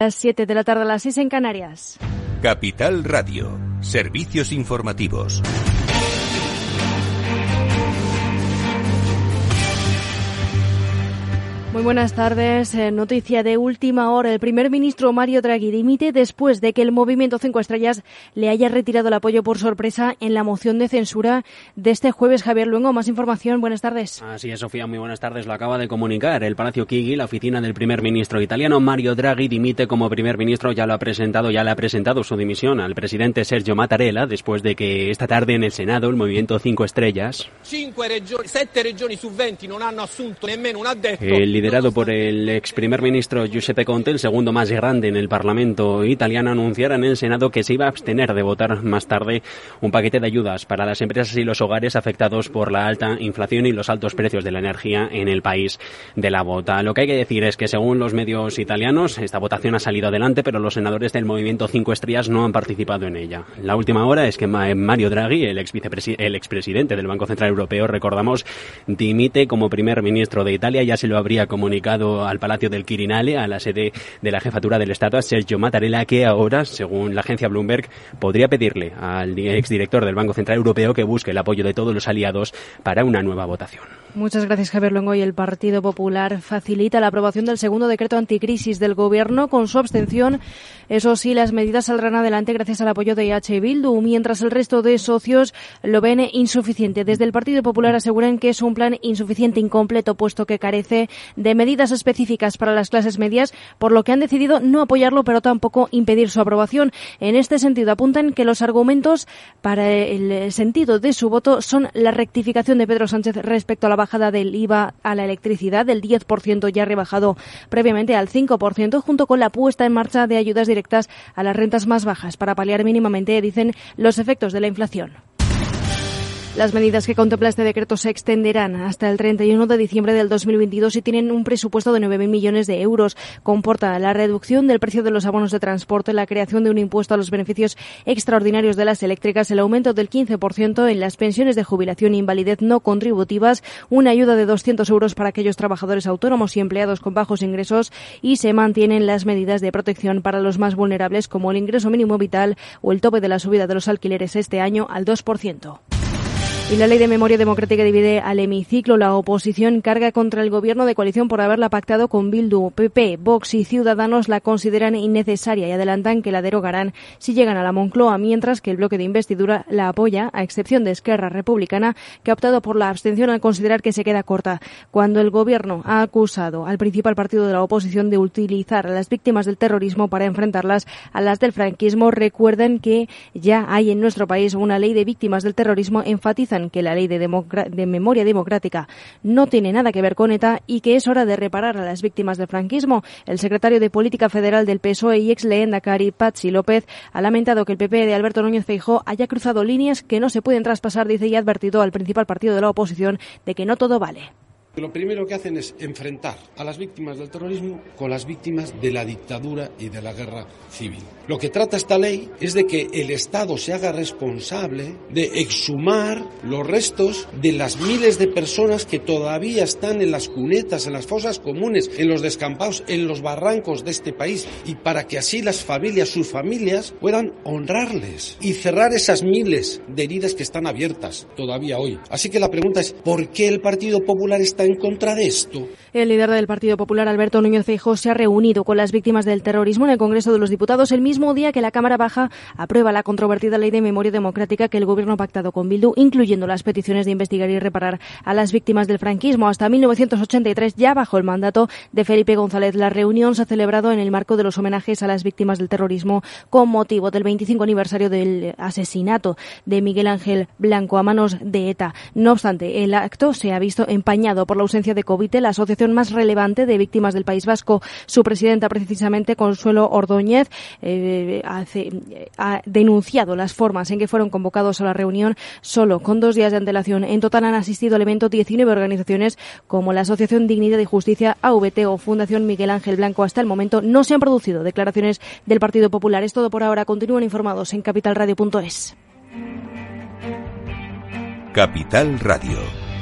Las 7 de la tarde a las 6 en Canarias. Capital Radio. Servicios informativos. Muy buenas tardes. Eh, noticia de última hora. El primer ministro Mario Draghi dimite después de que el movimiento Cinco Estrellas le haya retirado el apoyo por sorpresa en la moción de censura de este jueves. Javier Luengo, más información. Buenas tardes. Así es, Sofía. Muy buenas tardes. Lo acaba de comunicar el Palacio Chigi, la oficina del primer ministro italiano Mario Draghi dimite como primer ministro. Ya lo ha presentado, ya le ha presentado su dimisión al presidente Sergio Mattarella después de que esta tarde en el Senado el movimiento Cinco Estrellas. El liderado por el ex primer ministro Giuseppe Conte, el segundo más grande en el Parlamento italiano, anunciara en el Senado que se iba a abstener de votar más tarde un paquete de ayudas para las empresas y los hogares afectados por la alta inflación y los altos precios de la energía en el país de la vota. Lo que hay que decir es que según los medios italianos, esta votación ha salido adelante, pero los senadores del movimiento Cinco Estrellas no han participado en ella. La última hora es que Mario Draghi, el, ex el expresidente del Banco Central Europeo, recordamos, dimite como primer ministro de Italia, ya se lo habría comunicado al Palacio del Quirinale, a la sede de la jefatura del Estado, a Sergio Mattarella, que ahora, según la agencia Bloomberg, podría pedirle al exdirector del Banco Central Europeo que busque el apoyo de todos los aliados para una nueva votación. Muchas gracias, Javier Luengo. Y el Partido Popular facilita la aprobación del segundo decreto anticrisis del Gobierno con su abstención. Eso sí, las medidas saldrán adelante gracias al apoyo de H. Bildu, mientras el resto de socios lo ven insuficiente. Desde el Partido Popular aseguran que es un plan insuficiente, incompleto, puesto que carece de medidas específicas para las clases medias, por lo que han decidido no apoyarlo, pero tampoco impedir su aprobación. En este sentido, apuntan que los argumentos para el sentido de su voto son la rectificación de Pedro Sánchez respecto a la bajada del IVA a la electricidad del 10% ya rebajado previamente al 5%, junto con la puesta en marcha de ayudas directas a las rentas más bajas para paliar mínimamente, dicen, los efectos de la inflación. Las medidas que contempla este decreto se extenderán hasta el 31 de diciembre del 2022 y tienen un presupuesto de 9.000 millones de euros. Comporta la reducción del precio de los abonos de transporte, la creación de un impuesto a los beneficios extraordinarios de las eléctricas, el aumento del 15% en las pensiones de jubilación e invalidez no contributivas, una ayuda de 200 euros para aquellos trabajadores autónomos y empleados con bajos ingresos y se mantienen las medidas de protección para los más vulnerables como el ingreso mínimo vital o el tope de la subida de los alquileres este año al 2%. Y la ley de memoria democrática divide al hemiciclo. La oposición carga contra el gobierno de coalición por haberla pactado con Bildu. PP, Vox y Ciudadanos la consideran innecesaria y adelantan que la derogarán si llegan a la Moncloa, mientras que el bloque de investidura la apoya, a excepción de Esquerra Republicana, que ha optado por la abstención al considerar que se queda corta. Cuando el gobierno ha acusado al principal partido de la oposición de utilizar a las víctimas del terrorismo para enfrentarlas a las del franquismo, recuerden que ya hay en nuestro país una ley de víctimas del terrorismo enfatiza que la ley de, memoria democrática no tiene nada que ver con ETA y que es hora de reparar a las víctimas del franquismo. El secretario de Política Federal del PSOE y ex Cari Patsy López, ha lamentado que el PP de Alberto Núñez Feijó haya cruzado líneas que no se pueden traspasar, dice, y ha advertido al principal partido de la oposición de que no todo vale. Lo primero que hacen es enfrentar a las víctimas del terrorismo con las víctimas de la dictadura y de la guerra civil. Lo que trata esta ley es de que el Estado se haga responsable de exhumar los restos de las miles de personas que todavía están en las cunetas, en las fosas comunes, en los descampados, en los barrancos de este país y para que así las familias, sus familias, puedan honrarles y cerrar esas miles de heridas que están abiertas todavía hoy. Así que la pregunta es, ¿por qué el Partido Popular está en contra de esto? El líder del Partido Popular, Alberto Núñez Feijóo, se ha reunido con las víctimas del terrorismo en el Congreso de los Diputados el mismo día que la Cámara Baja aprueba la controvertida Ley de Memoria Democrática que el Gobierno ha pactado con Bildu, incluyendo las peticiones de investigar y reparar a las víctimas del franquismo. Hasta 1983, ya bajo el mandato de Felipe González, la reunión se ha celebrado en el marco de los homenajes a las víctimas del terrorismo con motivo del 25 aniversario del asesinato de Miguel Ángel Blanco a manos de ETA. No obstante, el acto se ha visto empañado por la ausencia de Covite, la asociación más relevante de víctimas del País Vasco. Su presidenta, precisamente, Consuelo Ordóñez, eh, ha denunciado las formas en que fueron convocados a la reunión solo con dos días de antelación. En total han asistido al evento 19 organizaciones como la Asociación Dignidad y Justicia, AVT o Fundación Miguel Ángel Blanco. Hasta el momento no se han producido declaraciones del Partido Popular. Es todo por ahora. Continúen informados en capitalradio.es. Capital Radio.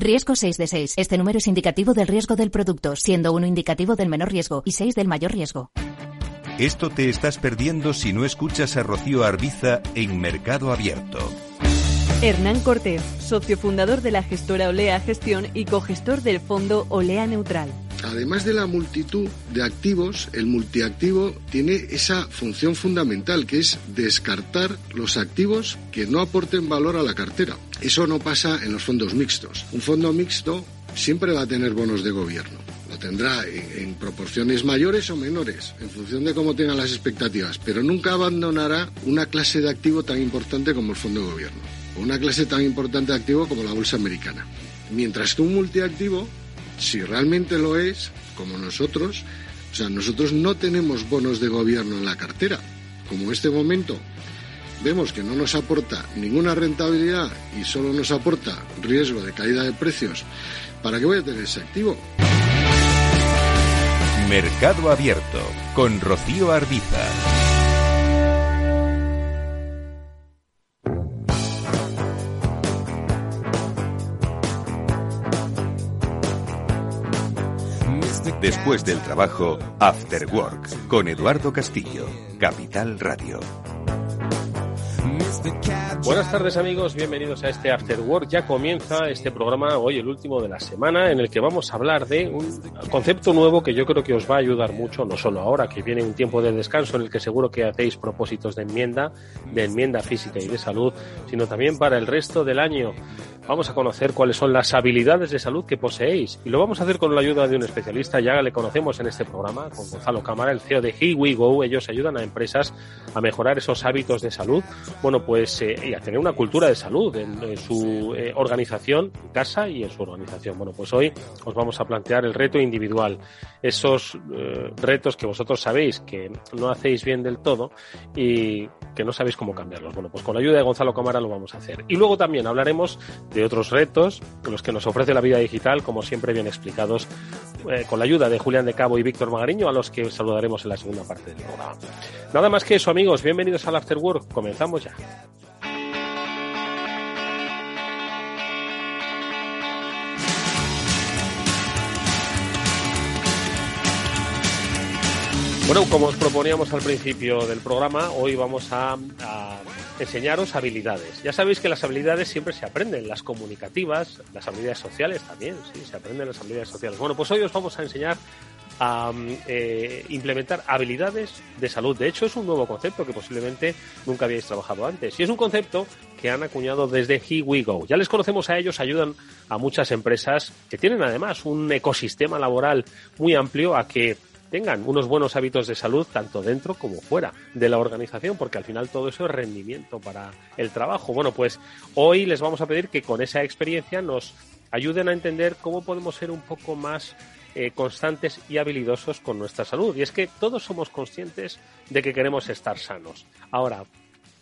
Riesgo 6 de 6. Este número es indicativo del riesgo del producto, siendo uno indicativo del menor riesgo y 6 del mayor riesgo. Esto te estás perdiendo si no escuchas a Rocío Arbiza en Mercado Abierto. Hernán Cortés, socio fundador de la gestora Olea Gestión y cogestor del fondo Olea Neutral. Además de la multitud de activos, el multiactivo tiene esa función fundamental que es descartar los activos que no aporten valor a la cartera. Eso no pasa en los fondos mixtos. Un fondo mixto siempre va a tener bonos de gobierno lo tendrá en, proporciones mayores o menores, en función de cómo tengan las expectativas, pero nunca abandonará una clase de activo tan importante como el fondo de gobierno, o una clase tan importante de activo como la bolsa americana. Mientras que un multiactivo, si realmente lo es, como nosotros, o sea, nosotros no tenemos bonos de gobierno en la cartera. Como en este momento vemos que no nos aporta ninguna rentabilidad y solo nos aporta riesgo de caída de precios, ¿para qué voy a tener ese activo? Mercado Abierto con Rocío Arbiza. Después del trabajo, After Work, con Eduardo Castillo, Capital Radio. Buenas tardes amigos, bienvenidos a este After Work. Ya comienza este programa, hoy el último de la semana, en el que vamos a hablar de un concepto nuevo que yo creo que os va a ayudar mucho, no solo ahora que viene un tiempo de descanso en el que seguro que hacéis propósitos de enmienda, de enmienda física y de salud, sino también para el resto del año. Vamos a conocer cuáles son las habilidades de salud que poseéis y lo vamos a hacer con la ayuda de un especialista, ya le conocemos en este programa, con Gonzalo Cámara, el CEO de Here We Go. Ellos ayudan a empresas a mejorar esos hábitos de salud, bueno, pues eh, y a tener una cultura de salud en, su eh, organización, en casa y en su organización. Bueno, pues hoy os vamos a plantear el reto individual, esos eh, retos que vosotros sabéis que no hacéis bien del todo y que no sabéis cómo cambiarlos. Bueno, pues con la ayuda de Gonzalo Cámara lo vamos a hacer. Y luego también hablaremos de de otros retos, los que nos ofrece la vida digital, como siempre bien explicados, eh, con la ayuda de Julián de Cabo y Víctor Magariño, a los que saludaremos en la segunda parte del programa. Nada más que eso, amigos, bienvenidos al After Work, comenzamos ya. Bueno, como os proponíamos al principio del programa, hoy vamos a, enseñaros habilidades. Ya sabéis que las habilidades siempre se aprenden, las comunicativas, las habilidades sociales también, sí, se aprenden las habilidades sociales. Bueno, pues hoy os vamos a enseñar a eh, implementar habilidades de salud. De hecho, es un nuevo concepto que posiblemente nunca habíais trabajado antes. Y es un concepto que han acuñado desde Here We. Ya les conocemos a ellos, ayudan a muchas empresas que tienen además un ecosistema laboral muy amplio a que tengan unos buenos hábitos de salud tanto dentro como fuera de la organización, porque al final todo eso es rendimiento para el trabajo. Bueno, pues hoy les vamos a pedir que con esa experiencia nos ayuden a entender cómo podemos ser un poco más eh, constantes y habilidosos con nuestra salud. Y es que todos somos conscientes de que queremos estar sanos. Ahora,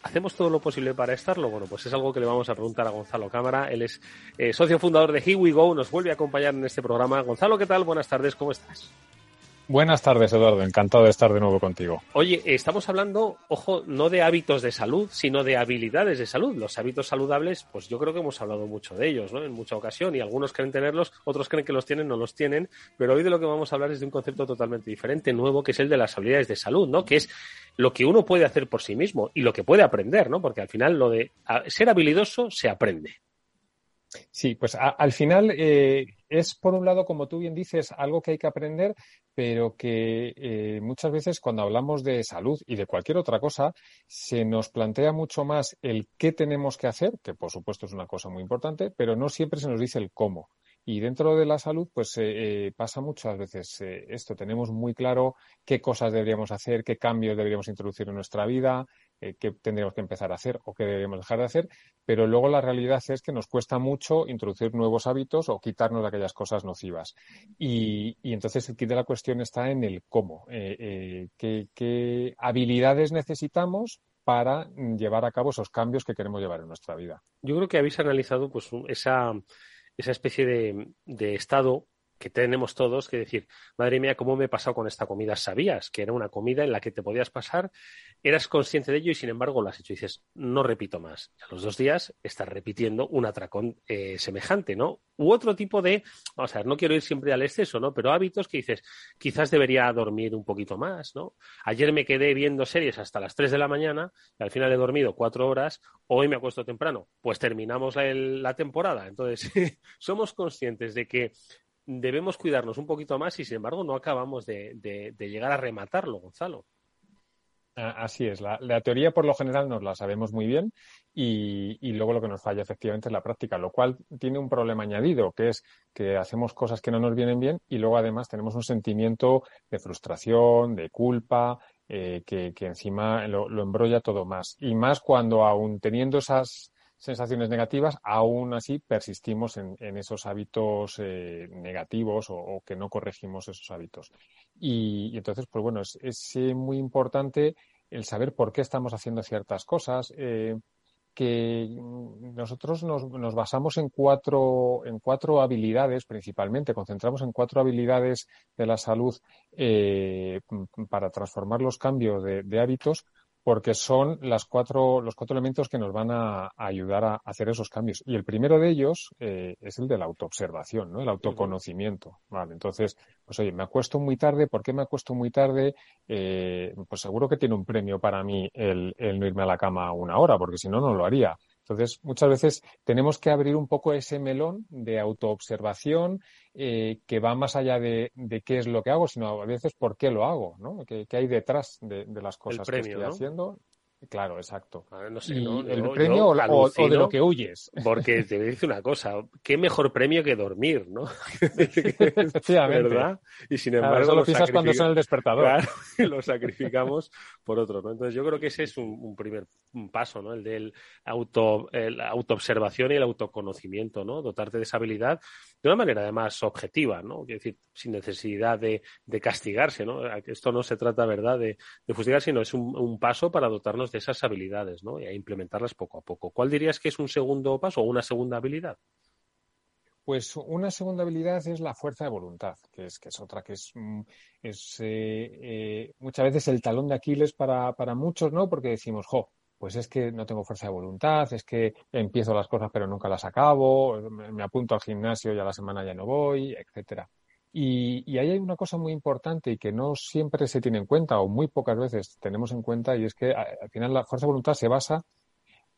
¿Hacemos todo lo posible para estarlo? Bueno, pues es algo que le vamos a preguntar a Gonzalo Cámara. Él es eh, socio fundador de Here We Go, nos vuelve a acompañar en este programa. Gonzalo, ¿qué tal? Buenas tardes, ¿cómo estás? Buenas tardes, Eduardo. Encantado de estar de nuevo contigo. Oye, estamos hablando, ojo, no de hábitos de salud, sino de habilidades de salud. Los hábitos saludables, pues yo creo que hemos hablado mucho de ellos, ¿no? En mucha ocasión, y algunos creen tenerlos, otros creen que los tienen, no los tienen. Pero hoy de lo que vamos a hablar es de un concepto totalmente diferente, nuevo, que es el de las habilidades de salud, ¿no? Que es lo que uno puede hacer por sí mismo y lo que puede aprender, ¿no? Porque al final lo de ser habilidoso se aprende. Sí, pues al final eh, es, por un lado, como tú bien dices, algo que hay que aprender, pero que eh, muchas veces cuando hablamos de salud y de cualquier otra cosa, se nos plantea mucho más el qué tenemos que hacer, que por supuesto es una cosa muy importante, pero no siempre se nos dice el cómo. Y dentro de la salud, pues eh, pasa muchas veces esto. Tenemos muy claro qué cosas deberíamos hacer, qué cambios deberíamos introducir en nuestra vida, eh, qué tendríamos que empezar a hacer o qué deberíamos dejar de hacer, pero luego la realidad es que nos cuesta mucho introducir nuevos hábitos o quitarnos de aquellas cosas nocivas. Y, entonces el kit de la cuestión está en el cómo, eh, eh, qué, habilidades necesitamos para llevar a cabo esos cambios que queremos llevar en nuestra vida. Yo creo que habéis analizado pues esa, esa especie de, de estado que tenemos todos que decir, madre mía, ¿cómo me he pasado con esta comida? Sabías que era una comida en la que te podías pasar, eras consciente de ello y sin embargo lo has hecho. Y dices, no repito más. a los dos días estás repitiendo un atracón eh, semejante, ¿no? U otro tipo de, o sea, no quiero ir siempre al exceso, ¿no? Pero hábitos que dices, quizás debería dormir un poquito más, ¿no? Ayer me quedé viendo series hasta las 3 de la mañana y al final he dormido cuatro horas, hoy me acuesto temprano. Pues terminamos la temporada. Entonces, somos conscientes de que debemos cuidarnos un poquito más y, sin embargo, no acabamos de, llegar a rematarlo, Gonzalo. Así es, la, teoría por lo general nos la sabemos muy bien y, luego lo que nos falla efectivamente es la práctica, lo cual tiene un problema añadido, que es que hacemos cosas que no nos vienen bien y luego además tenemos un sentimiento de frustración, de culpa, eh, que, encima lo, lo, embrolla todo más. Y más cuando aún teniendo esas sensaciones negativas, aún así persistimos en, esos hábitos eh, negativos o, que no corregimos esos hábitos. Y, entonces, pues bueno, es, eh, muy importante el saber por qué estamos haciendo ciertas cosas. Eh, que nosotros nos, nos, basamos en cuatro, en cuatro habilidades principalmente, concentramos en cuatro habilidades de la salud para transformar los cambios de hábitos porque son las cuatro, los cuatro elementos que nos van a, ayudar a hacer esos cambios. Y el primero de ellos eh, es el de la autoobservación, ¿no? El autoconocimiento. Vale, entonces, pues oye, me acuesto muy tarde, ¿por qué me acuesto muy tarde? Eh, pues seguro que tiene un premio para mí el, el no irme a la cama una hora, porque si no, no lo haría. Entonces, muchas veces tenemos que abrir un poco ese melón de autoobservación eh, que va más allá de, qué es lo que hago, sino a veces por qué lo hago, ¿no? ¿Qué, hay detrás de, las cosas que estoy haciendo? Claro, exacto. no sé, el premio o, de lo que huyes. Porque te dice una cosa, qué mejor premio que dormir, ¿no? Efectivamente. ¿Verdad? Y sin embargo. eso lo, piensas cuando suena el despertador. Claro, lo sacrificamos por otro, ¿no? Entonces yo creo que ese es un, primer paso, ¿no? El del auto, el autoobservación y el autoconocimiento, ¿no? Dotarte de esa habilidad de una manera además objetiva, ¿no? Es decir, sin necesidad de, castigarse, ¿no? Esto no se trata, ¿verdad?, de, de fustigar, sino es un paso para dotarnos de esas habilidades ¿no? y implementarlas poco a poco. ¿Cuál dirías que es un segundo paso o una segunda habilidad? Pues una segunda habilidad es la fuerza de voluntad, que es, que es otra que es, mm, es eh, eh, muchas veces el talón de Aquiles para, para muchos, ¿no? Porque decimos, jo, pues es que no tengo fuerza de voluntad, es que empiezo las cosas pero nunca las acabo, me apunto al gimnasio y a la semana ya no voy, etcétera. Y, ahí hay una cosa muy importante y que no siempre se tiene en cuenta o muy pocas veces tenemos en cuenta y es que al final la fuerza de voluntad se basa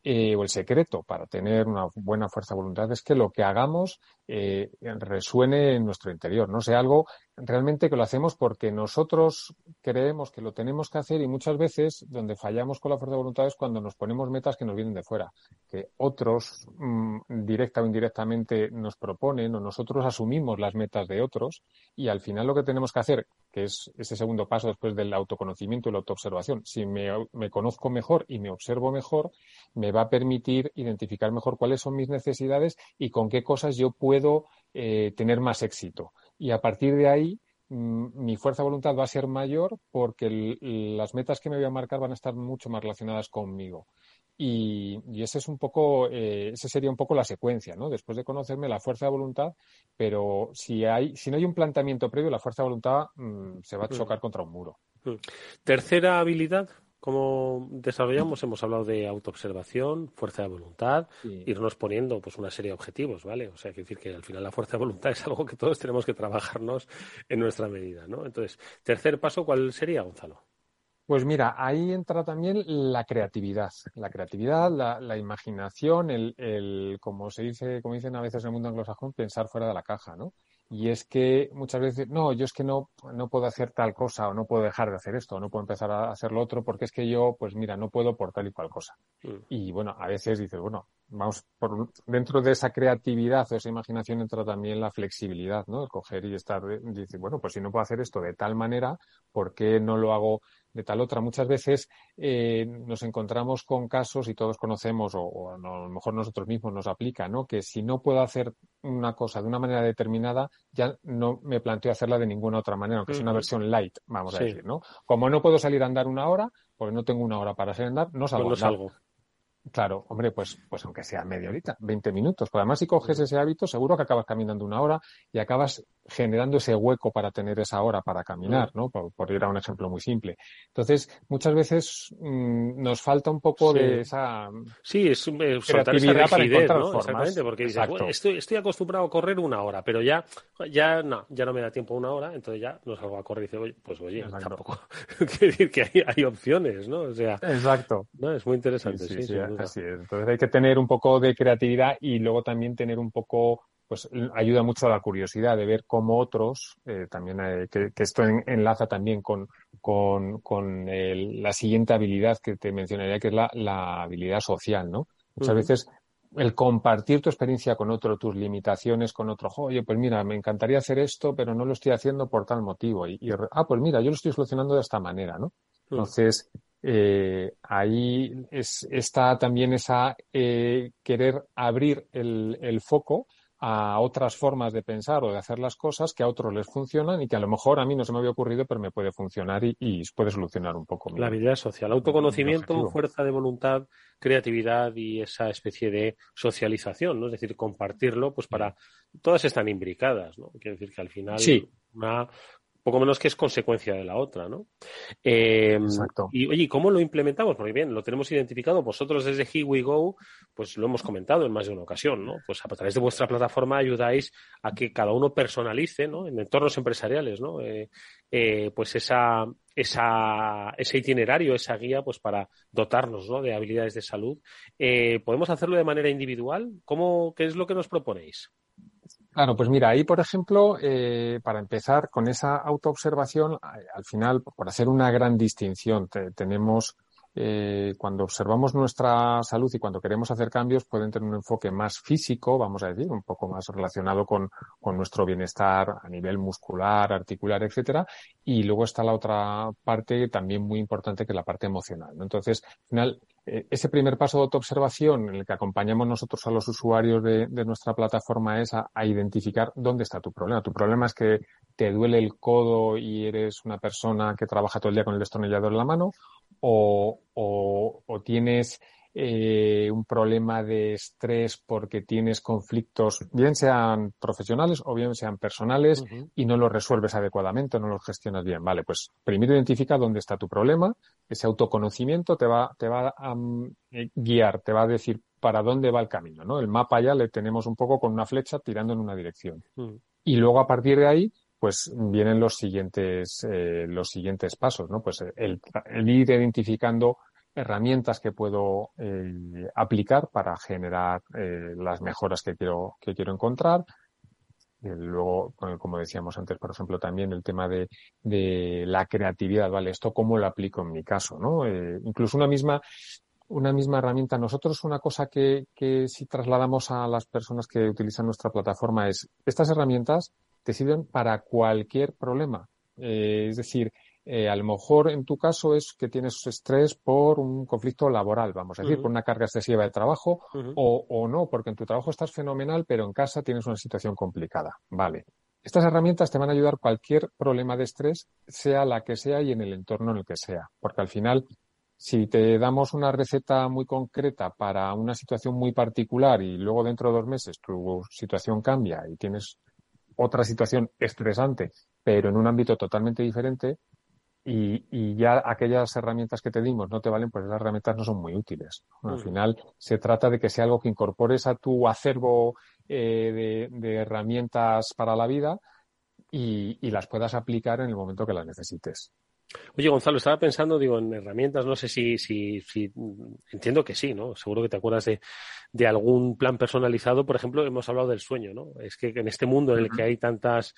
eh, o el secreto para tener una buena fuerza de voluntad es que lo que hagamos eh, resuene en nuestro interior, no sea algo realmente que lo hacemos porque nosotros creemos que lo tenemos que hacer y muchas veces donde fallamos con la fuerza de voluntad es cuando nos ponemos metas que nos vienen de fuera, que otros mm, directa o indirectamente nos proponen o nosotros asumimos las metas de otros y al final lo que tenemos que hacer, que es ese segundo paso después del autoconocimiento y la autoobservación, si me, me conozco mejor y me observo mejor, me va a permitir identificar mejor cuáles son mis necesidades y con qué cosas yo puedo eh, tener más éxito y a partir de ahí mm, mi fuerza de voluntad va a ser mayor porque las metas que me voy a marcar van a estar mucho más relacionadas conmigo. Y, ese es un poco, eh, ese sería un poco la secuencia, ¿no? Después de conocerme la fuerza de voluntad, pero si hay, si no hay un planteamiento previo, la fuerza de voluntad mm, se va a chocar contra un muro. Tercera habilidad, ¿Cómo desarrollamos? Hemos hablado de autoobservación, fuerza de voluntad, irnos poniendo pues una serie de objetivos, ¿vale? O sea, que decir que al final la fuerza de voluntad es algo que todos tenemos que trabajarnos en nuestra medida, ¿no? Entonces, tercer paso, ¿cuál sería, Gonzalo? Pues mira, ahí entra también la creatividad, la creatividad, la, imaginación, el, el, como se dice, como dicen a veces en el mundo anglosajón, pensar fuera de la caja, ¿no? Y es que muchas veces, no, yo es que no, no puedo hacer tal cosa o no puedo dejar de hacer esto o no puedo empezar a hacer lo otro porque es que yo, pues mira, no puedo por tal y cual cosa. Mm. Y bueno, a veces dices, bueno, vamos, por, dentro de esa creatividad o esa imaginación entra también la flexibilidad, ¿no? El coger y estar, dice, bueno, pues si no puedo hacer esto de tal manera, ¿por qué no lo hago de tal otra. Muchas veces eh, nos encontramos con casos y todos conocemos, o, a lo mejor nosotros mismos nos aplica, ¿no? Que si no puedo hacer una cosa de una manera determinada, ya no me planteo hacerla de ninguna otra manera, aunque es una versión light, vamos a decir, ¿no? Como no puedo salir a andar una hora, porque no tengo una hora para salir a andar, no salgo. Pues no salgo. Claro, hombre, pues, pues aunque sea media horita, 20 minutos. Porque además, si coges ese hábito, seguro que acabas caminando una hora y acabas generando ese hueco para tener esa hora para caminar, ¿no? Por, ir a un ejemplo muy simple. Entonces, muchas veces mm, nos falta un poco de esa sí, es, eh, creatividad para encontrar ¿no? Exactamente, porque dices, estoy, estoy acostumbrado a correr una hora, pero ya, ya no, ya no me da tiempo una hora, entonces ya no salgo a correr y dice, oye, pues oye, tampoco quiere decir que hay, hay, opciones, ¿no? O sea, Exacto. ¿no? Es muy interesante, sí, sí, así es. Entonces hay que tener un poco de creatividad y luego también tener un poco pues ayuda mucho a la curiosidad de ver cómo otros, eh, también eh, que, esto enlaza también con, con, con la siguiente habilidad que te mencionaría, que es la, la habilidad social, ¿no? Muchas veces el compartir tu experiencia con otro, tus limitaciones con otro, oye, pues mira, me encantaría hacer esto, pero no lo estoy haciendo por tal motivo. Y, ah, pues mira, yo lo estoy solucionando de esta manera, ¿no? Entonces, eh, ahí es, está también esa eh, querer abrir el, el foco a otras formas de pensar o de hacer las cosas que a otros les funcionan y que a lo mejor a mí no se me había ocurrido, pero me puede funcionar y, puede solucionar un poco. La habilidad social, autoconocimiento, fuerza de voluntad, creatividad y esa especie de socialización, ¿no? Es decir, compartirlo, pues para todas están imbricadas, ¿no? Quiere decir que al final sí. una, poco menos que es consecuencia de la otra, ¿no? Eh, y oye, ¿cómo lo implementamos? Porque bien, lo tenemos identificado. Vosotros desde Here We Go, pues lo hemos comentado en más de una ocasión, ¿no? Pues a través de vuestra plataforma ayudáis a que cada uno personalice, ¿no? En entornos empresariales, ¿no? Eh, eh, pues esa, esa, ese itinerario, esa guía, pues para dotarnos ¿no? de habilidades de salud. ¿Podemos hacerlo de manera individual? ¿Cómo, ¿Qué es lo que nos proponéis? Claro, pues mira, ahí por ejemplo, eh, para empezar con esa autoobservación, al final, por hacer una gran distinción, tenemos eh, cuando observamos nuestra salud y cuando queremos hacer cambios pueden tener un enfoque más físico, vamos a decir, un poco más relacionado con, con nuestro bienestar a nivel muscular, articular, etcétera. Y luego está la otra parte también muy importante que es la parte emocional. Entonces, al final, ese primer paso de autoobservación en el que acompañamos nosotros a los usuarios de, de nuestra plataforma es a, a, identificar dónde está tu problema. Tu problema es que te duele el codo y eres una persona que trabaja todo el día con el destornillador en la mano o, o, o tienes eh, un problema de estrés porque tienes conflictos, bien sean profesionales o bien sean personales, y no los resuelves adecuadamente, no los gestionas bien. Vale, pues primero identifica dónde está tu problema, ese autoconocimiento te va, te va a um, guiar, te va a decir para dónde va el camino, ¿no? El mapa ya le tenemos un poco con una flecha tirando en una dirección. Y luego a partir de ahí, pues vienen los siguientes, eh, los siguientes pasos, ¿no? Pues el, ir identificando herramientas que puedo eh, aplicar para generar eh, las mejoras que quiero, que quiero encontrar. luego, como decíamos antes, por ejemplo, también el tema de, de la creatividad, ¿vale? Esto cómo lo aplico en mi caso, ¿no? incluso una misma, una misma herramienta. Nosotros una cosa que, que si trasladamos a las personas que utilizan nuestra plataforma es estas herramientas te sirven para cualquier problema. Eh, es decir, eh, a lo mejor en tu caso es que tienes estrés por un conflicto laboral, vamos a decir, por una carga excesiva de trabajo, o, o, no, porque en tu trabajo estás fenomenal, pero en casa tienes una situación complicada. Vale. Estas herramientas te van a ayudar cualquier problema de estrés, sea la que sea y en el entorno en el que sea, porque al final si te damos una receta muy concreta para una situación muy particular y luego dentro de dos meses tu situación cambia y tienes otra situación estresante, pero en un ámbito totalmente diferente, y, y, ya aquellas herramientas que te dimos no te valen, pues esas herramientas no son muy útiles. Al mm. final se trata de que sea algo que incorpores a tu acervo eh, de, de, herramientas para la vida y, y, las puedas aplicar en el momento que las necesites. Oye, Gonzalo, estaba pensando, digo, en herramientas, no sé si, si, si entiendo que sí, ¿no? Seguro que te acuerdas de, de, algún plan personalizado. Por ejemplo, hemos hablado del sueño, ¿no? Es que en este mundo en el que hay tantas,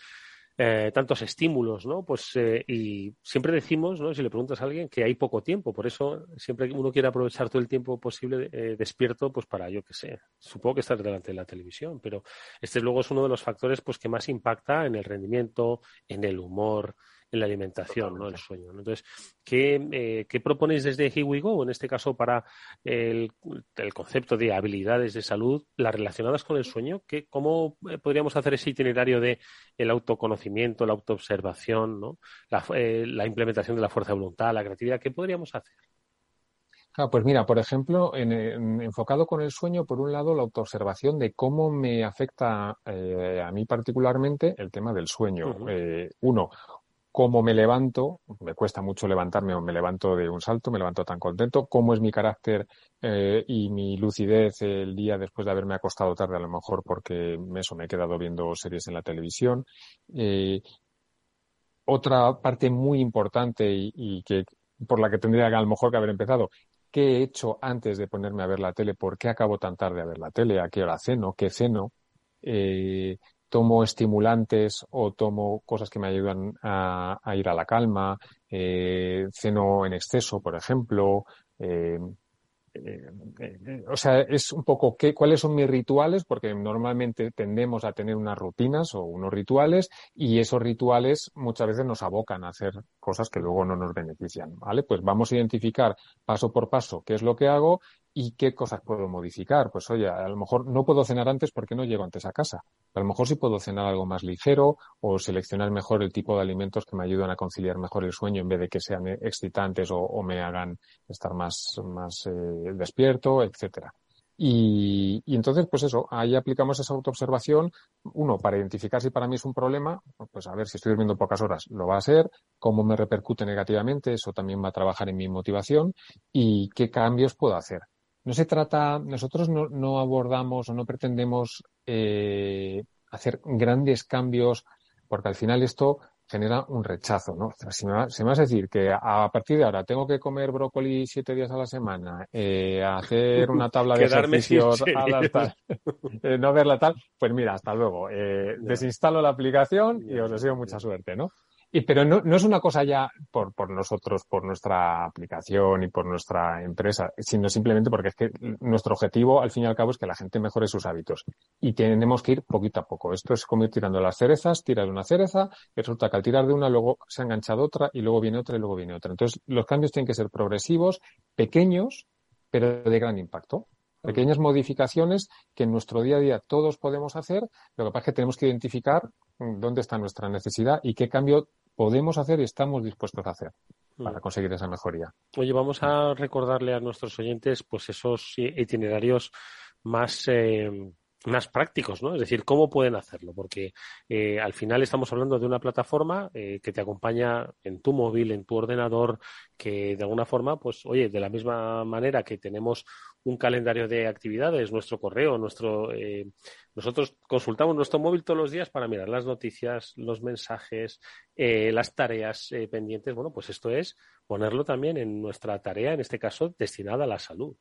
eh, tantos estímulos, ¿no? Pues, eh, y siempre decimos, ¿no? Si le preguntas a alguien que hay poco tiempo, por eso siempre uno quiere aprovechar todo el tiempo posible eh, despierto, pues para, yo qué sé, supongo que estar delante de la televisión, pero este luego es uno de los factores, pues, que más impacta en el rendimiento, en el humor, en la alimentación, ¿no? El sueño. Entonces, ¿qué, eh, ¿qué, proponéis desde Here We Go, en este caso, para el, el, concepto de habilidades de salud, las relacionadas con el sueño? ¿Qué, ¿Cómo eh, podríamos hacer ese itinerario de el autoconocimiento, la autoobservación, ¿no? La, eh, la implementación de la fuerza de voluntad, la creatividad? ¿Qué podríamos hacer? pues mira, por ejemplo, en, enfocado con el sueño, por un lado, la autoobservación de cómo me afecta eh, a mí particularmente el tema del sueño. Eh, uno, cómo me levanto, me cuesta mucho levantarme o me levanto de un salto, me levanto tan contento, cómo es mi carácter eh, y mi lucidez el día después de haberme acostado tarde, a lo mejor porque eso me he quedado viendo series en la televisión. Eh, otra parte muy importante y, que por la que tendría a lo mejor que haber empezado, ¿qué he hecho antes de ponerme a ver la tele? ¿Por qué acabo tan tarde a ver la tele? ¿A qué hora ceno? ¿Qué ceno? Eh, tomo estimulantes o tomo cosas que me ayudan a, ir a la calma, eh, ceno en exceso, por ejemplo. Eh, eh, o sea, es un poco qué, cuáles son mis rituales, porque normalmente tendemos a tener unas rutinas o unos rituales y esos rituales muchas veces nos abocan a hacer cosas que luego no nos benefician, ¿vale? Pues vamos a identificar paso por paso qué es lo que hago ¿Y qué cosas puedo modificar? Pues oye, a lo mejor no puedo cenar antes porque no llego antes a casa. A lo mejor sí puedo cenar algo más ligero o seleccionar mejor el tipo de alimentos que me ayudan a conciliar mejor el sueño en vez de que sean excitantes o, me hagan estar más, más eh, despierto, etcétera. Y, y, entonces, pues eso, ahí aplicamos esa autoobservación, uno, para identificar si para mí es un problema, pues a ver si estoy durmiendo pocas horas, lo va a ser, cómo me repercute negativamente, eso también va a trabajar en mi motivación y qué cambios puedo hacer. No se trata, nosotros no, abordamos o no pretendemos eh, hacer grandes cambios, porque al final esto genera un rechazo, ¿no? si, me vas, a decir que a partir de ahora tengo que comer brócoli siete días a la semana, eh, hacer una tabla de ejercicios, eh, no verla tal, pues mira, hasta luego. Eh, desinstalo la aplicación y os deseo mucha suerte, ¿no? Y, pero no, no es una cosa ya por, por nosotros, por nuestra aplicación y por nuestra empresa, sino simplemente porque es que nuestro objetivo, al fin y al cabo, es que la gente mejore sus hábitos. Y tenemos que ir poquito a poco. Esto es como ir tirando las cerezas, tiras de una cereza, y resulta que al tirar de una luego se ha enganchado otra y luego viene otra y luego viene otra. Entonces, los cambios tienen que ser progresivos, pequeños, pero de gran impacto pequeñas modificaciones que en nuestro día a día todos podemos hacer. Lo que pasa es que tenemos que identificar dónde está nuestra necesidad y qué cambio podemos hacer y estamos dispuestos a hacer para mm. conseguir esa mejoría. Oye, vamos a recordarle a nuestros oyentes pues esos itinerarios más eh, más prácticos, ¿no? Es decir, cómo pueden hacerlo, porque eh, al final estamos hablando de una plataforma eh, que te acompaña en tu móvil, en tu ordenador, que de alguna forma, pues, oye, de la misma manera que tenemos un calendario de actividades, nuestro correo, nuestro, eh, nosotros consultamos nuestro móvil todos los días para mirar las noticias, los mensajes, las tareas pendientes. Bueno, pues esto es ponerlo también en nuestra tarea, en este caso, destinada a la salud.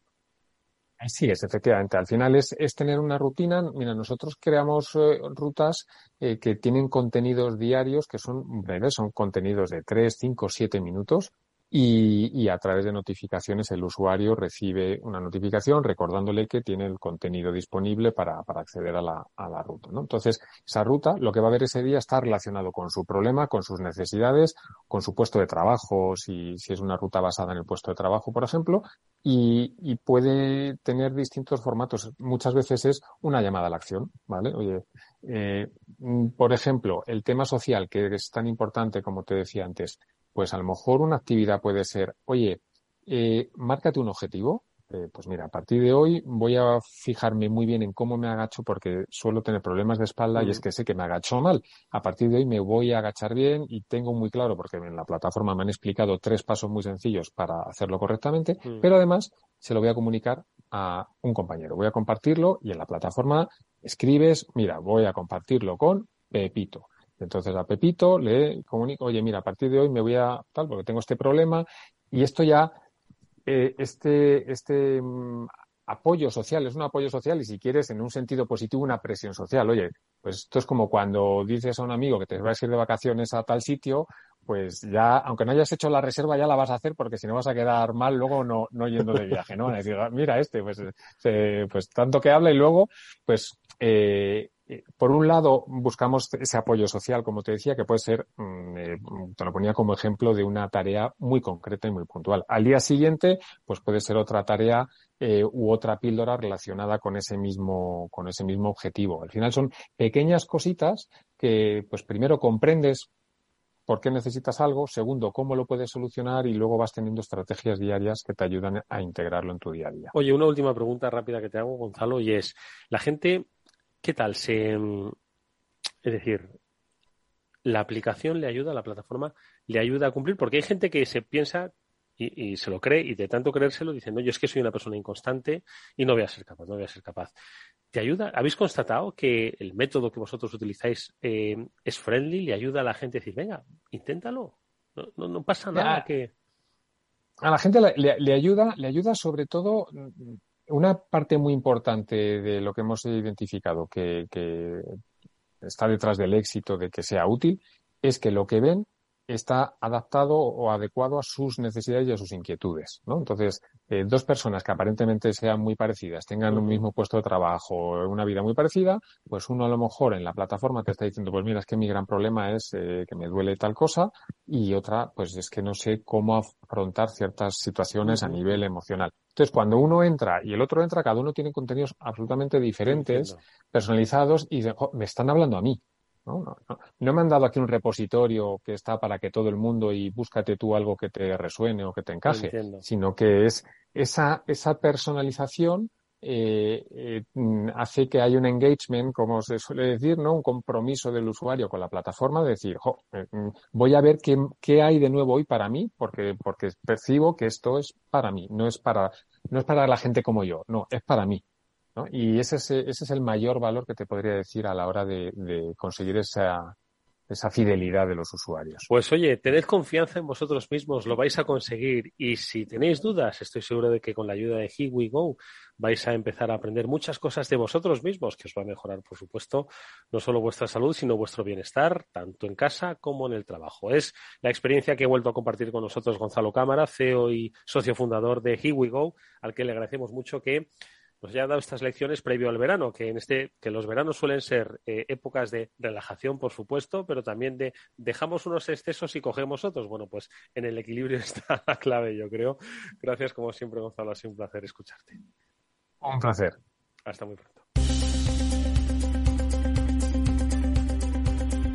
Sí, es efectivamente. Al final es, es tener una rutina. Mira, nosotros creamos eh, rutas eh, que tienen contenidos diarios que son breves, son contenidos de 3, 5, 7 minutos y, a través de notificaciones el usuario recibe una notificación recordándole que tiene el contenido disponible para, acceder a la, a la ruta. ¿no? Entonces, esa ruta, lo que va a ver ese día está relacionado con su problema, con sus necesidades, con su puesto de trabajo, si, si es una ruta basada en el puesto de trabajo, por ejemplo, y, y puede tener distintos formatos. Muchas veces es una llamada a la acción, ¿vale? Oye, eh, por ejemplo, el tema social, que es tan importante como te decía antes, pues a lo mejor una actividad puede ser, oye, eh, márcate un objetivo. Eh, pues mira, a partir de hoy voy a fijarme muy bien en cómo me agacho porque suelo tener problemas de espalda y es que sé que me agacho mal. A partir de hoy me voy a agachar bien y tengo muy claro, porque en la plataforma me han explicado tres pasos muy sencillos para hacerlo correctamente, pero además se lo voy a comunicar a un compañero. Voy a compartirlo y en la plataforma escribes, mira, voy a compartirlo con Pepito. Entonces a Pepito le comunico, oye, mira, a partir de hoy me voy a tal, porque tengo este problema, y esto ya, eh, este, este mm, apoyo social, es un apoyo social y si quieres, en un sentido positivo, una presión social. Oye, pues esto es como cuando dices a un amigo que te vas a ir de vacaciones a tal sitio, pues ya, aunque no hayas hecho la reserva, ya la vas a hacer porque si no vas a quedar mal luego no, no yendo de viaje, ¿no? Es decir, ah, mira este, pues, pues tanto que habla y luego, pues, eh, eh, por un lado, buscamos ese apoyo social, como te decía, que puede ser, mm, eh, te lo ponía como ejemplo de una tarea muy concreta y muy puntual. Al día siguiente, pues puede ser otra tarea eh, u otra píldora relacionada con ese mismo, con ese mismo objetivo. Al final son pequeñas cositas que, pues primero comprendes por qué necesitas algo, segundo, cómo lo puedes solucionar y luego vas teniendo estrategias diarias que te ayudan a integrarlo en tu día a día. Oye, una última pregunta rápida que te hago, Gonzalo, y es, la gente, ¿qué tal? Se, es decir, la aplicación le ayuda, la plataforma le ayuda a cumplir, porque hay gente que se piensa y, se lo cree y de tanto creérselo dicen, no, yo es que soy una persona inconstante y no voy a ser capaz, no voy a ser capaz. ¿Te ayuda? ¿Habéis constatado que el método que vosotros utilizáis eh, es friendly? ¿Le ayuda a la gente a decir, venga, inténtalo? No, no, pasa nada que... A la gente le, ayuda, le ayuda sobre todo mm, una parte muy importante de lo que hemos identificado que, que está detrás del éxito de que sea útil, es que lo que ven está adaptado o adecuado a sus necesidades y a sus inquietudes, ¿no? Entonces, eh, dos personas que aparentemente sean muy parecidas, tengan un mismo puesto de trabajo, una vida muy parecida, pues uno a lo mejor en la plataforma te está diciendo, pues mira, es que mi gran problema es eh, que me duele tal cosa, y otra, pues es que no sé cómo afrontar ciertas situaciones a nivel emocional. Entonces, cuando uno entra y el otro entra, cada uno tiene contenidos absolutamente diferentes, personalizados, y me están hablando a mí. ¿no? No, me han dado aquí un repositorio que está para que todo el mundo y búscate tú algo que te resuene o que te encaje, sino que es esa, esa personalización eh, eh, hace que haya un engagement, como se suele decir, ¿no? Un compromiso del usuario con la plataforma de decir, eh, mm, voy a ver qué, qué, hay de nuevo hoy para mí, porque, porque percibo que esto es para mí, no es para, no es para la gente como yo, no, es para mí. Y ese es, ese es el mayor valor que te podría decir a la hora de, conseguir esa, esa fidelidad de los usuarios. Pues oye, tened confianza en vosotros mismos, lo vais a conseguir y si tenéis dudas, estoy seguro de que con la ayuda de Here vais a empezar a aprender muchas cosas de vosotros mismos que os va a mejorar, por supuesto, no solo vuestra salud, sino vuestro bienestar, tanto en casa como en el trabajo. Es la experiencia que he vuelto a compartir con nosotros Gonzalo Cámara, CEO y socio fundador de Here al que le agradecemos mucho que nos ya ha dado estas lecciones previo al verano, que en este, que los veranos suelen ser eh, épocas de relajación, por supuesto, pero también de dejamos unos excesos y cogemos otros. Bueno, pues en el equilibrio está la clave, yo creo. Gracias, como siempre, Gonzalo. Ha sido un placer escucharte. Un placer. Hasta muy pronto.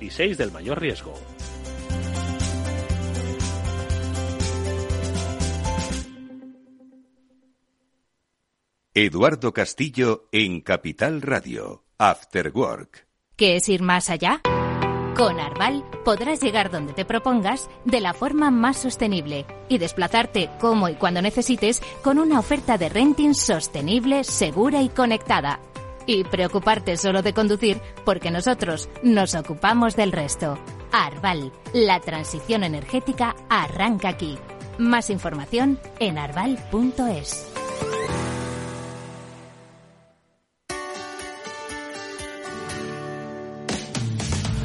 y 6 del mayor riesgo. Eduardo Castillo en Capital Radio, After Work. ¿Qué es ir más allá? Con Arval podrás llegar donde te propongas de la forma más sostenible y desplazarte como y cuando necesites con una oferta de renting sostenible, segura y conectada y preocuparte solo de conducir porque nosotros nos ocupamos del resto. Arval, la transición energética arranca aquí. Más información en arval.es.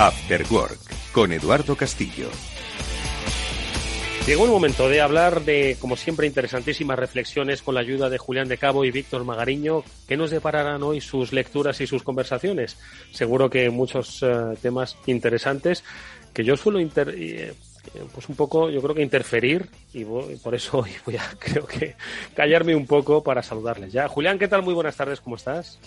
After Work con Eduardo Castillo. Llegó el momento de hablar de, como siempre, interesantísimas reflexiones con la ayuda de Julián de Cabo y Víctor Magariño, que nos depararán hoy sus lecturas y sus conversaciones. Seguro que muchos eh, temas interesantes que yo suelo inter eh, pues un poco, yo creo que interferir y por eso hoy voy a, creo que, callarme un poco para saludarles. Ya, Julián, ¿qué tal? Muy buenas tardes, ¿cómo estás?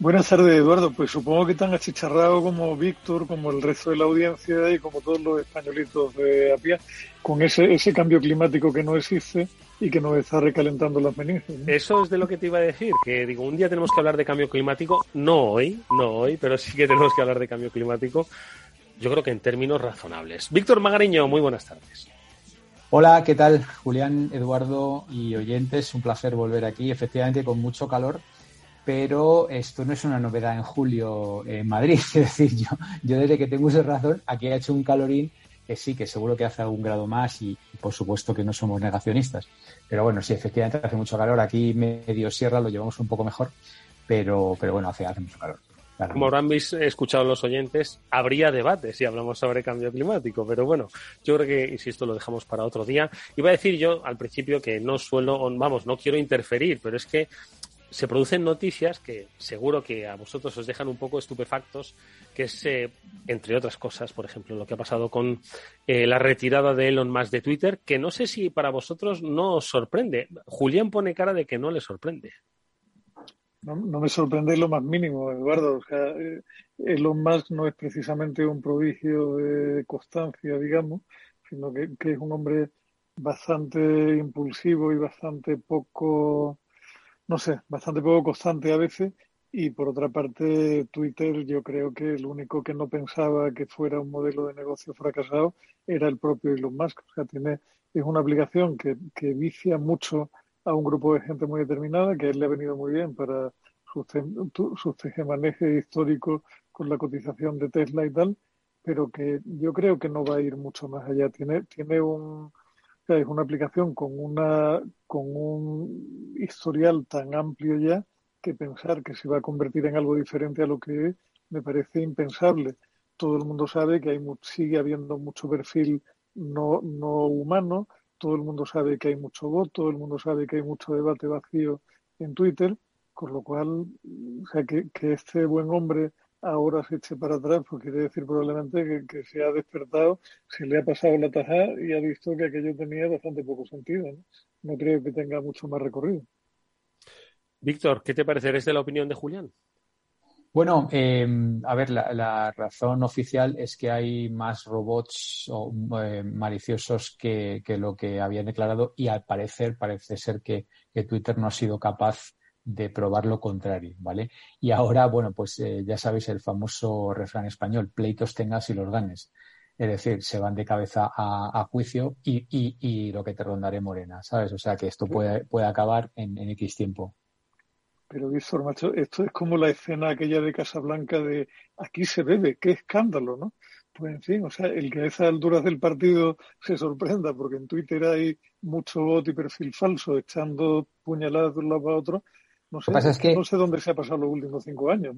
Buenas tardes, Eduardo. Pues supongo que tan achicharrado como Víctor, como el resto de la audiencia y como todos los españolitos de a pie, con ese, ese cambio climático que no existe y que nos está recalentando las meninges. Eso es de lo que te iba a decir, que digo, un día tenemos que hablar de cambio climático, no hoy, no hoy, pero sí que tenemos que hablar de cambio climático, yo creo que en términos razonables. Víctor Magariño, muy buenas tardes. Hola, ¿qué tal? Julián, Eduardo y oyentes, un placer volver aquí, efectivamente con mucho calor pero esto no es una novedad en julio en Madrid. Es decir, yo, yo desde que tengo esa razón, aquí ha hecho un calorín que sí, que seguro que hace algún grado más y, por supuesto que no somos negacionistas. Pero bueno, sí, efectivamente hace mucho calor. Aquí medio sierra lo llevamos un poco mejor, pero, pero bueno, hace, hace mucho calor. Como habrán escuchado los oyentes, habría debate si hablamos sobre cambio climático, pero bueno, yo creo que, insisto, lo dejamos para otro día. Iba a decir yo al principio que no suelo, vamos, no quiero interferir, pero es que se producen noticias que seguro que a vosotros os dejan un poco estupefactos, que es, eh, entre otras cosas, por ejemplo, lo que ha pasado con eh, la retirada de Elon Musk de Twitter, que no sé si para vosotros no os sorprende. Julián pone cara de que no le sorprende. No, me sorprende lo más mínimo, Eduardo. O sea, eh, Elon Musk no es precisamente un prodigio de constancia, digamos, sino que es un hombre bastante impulsivo y bastante poco no sé, bastante poco constante a veces. Y por otra parte, Twitter, yo creo que el único que no pensaba que fuera un modelo de negocio fracasado era el propio Elon Musk. O sea, tiene, es una aplicación que, que vicia mucho a un grupo de gente muy determinada, que a él le ha venido muy bien para su maneje histórico con la cotización de Tesla y tal, pero que yo creo que no va a ir mucho más allá. Tiene, tiene un, es una aplicación con, una, con un historial tan amplio ya que pensar que se va a convertir en algo diferente a lo que es me parece impensable. Todo el mundo sabe que hay, sigue habiendo mucho perfil no, no humano, todo el mundo sabe que hay mucho voto, todo el mundo sabe que hay mucho debate vacío en Twitter, con lo cual, o sea, que, que este buen hombre ahora se eche para atrás, pues quiere decir probablemente que, se ha despertado, se le ha pasado la taja y ha visto que aquello tenía bastante poco sentido. No, creo que tenga mucho más recorrido. Víctor, ¿qué te parece? ¿Eres de la opinión de Julián? Bueno, eh, a ver, la, razón oficial es que hay más robots eh, maliciosos que, lo que habían declarado y al parecer parece ser que Twitter no ha sido capaz de probar lo contrario, ¿vale? Y ahora, bueno, pues eh, ya sabéis el famoso refrán español, pleitos tengas y los ganes. Es decir, se van de cabeza a, juicio y, y, lo que te rondaré morena, ¿sabes? O sea que esto puede, puede acabar en, X tiempo. Pero Víctor, macho, esto es como la escena aquella de Casablanca de aquí se bebe, qué escándalo, ¿no? Pues en fin, o sea, el que a esas alturas del partido se sorprenda, porque en Twitter hay mucho bot y perfil falso echando puñaladas de un lado para otro, no sé, no sé dónde se ha pasado los últimos cinco años.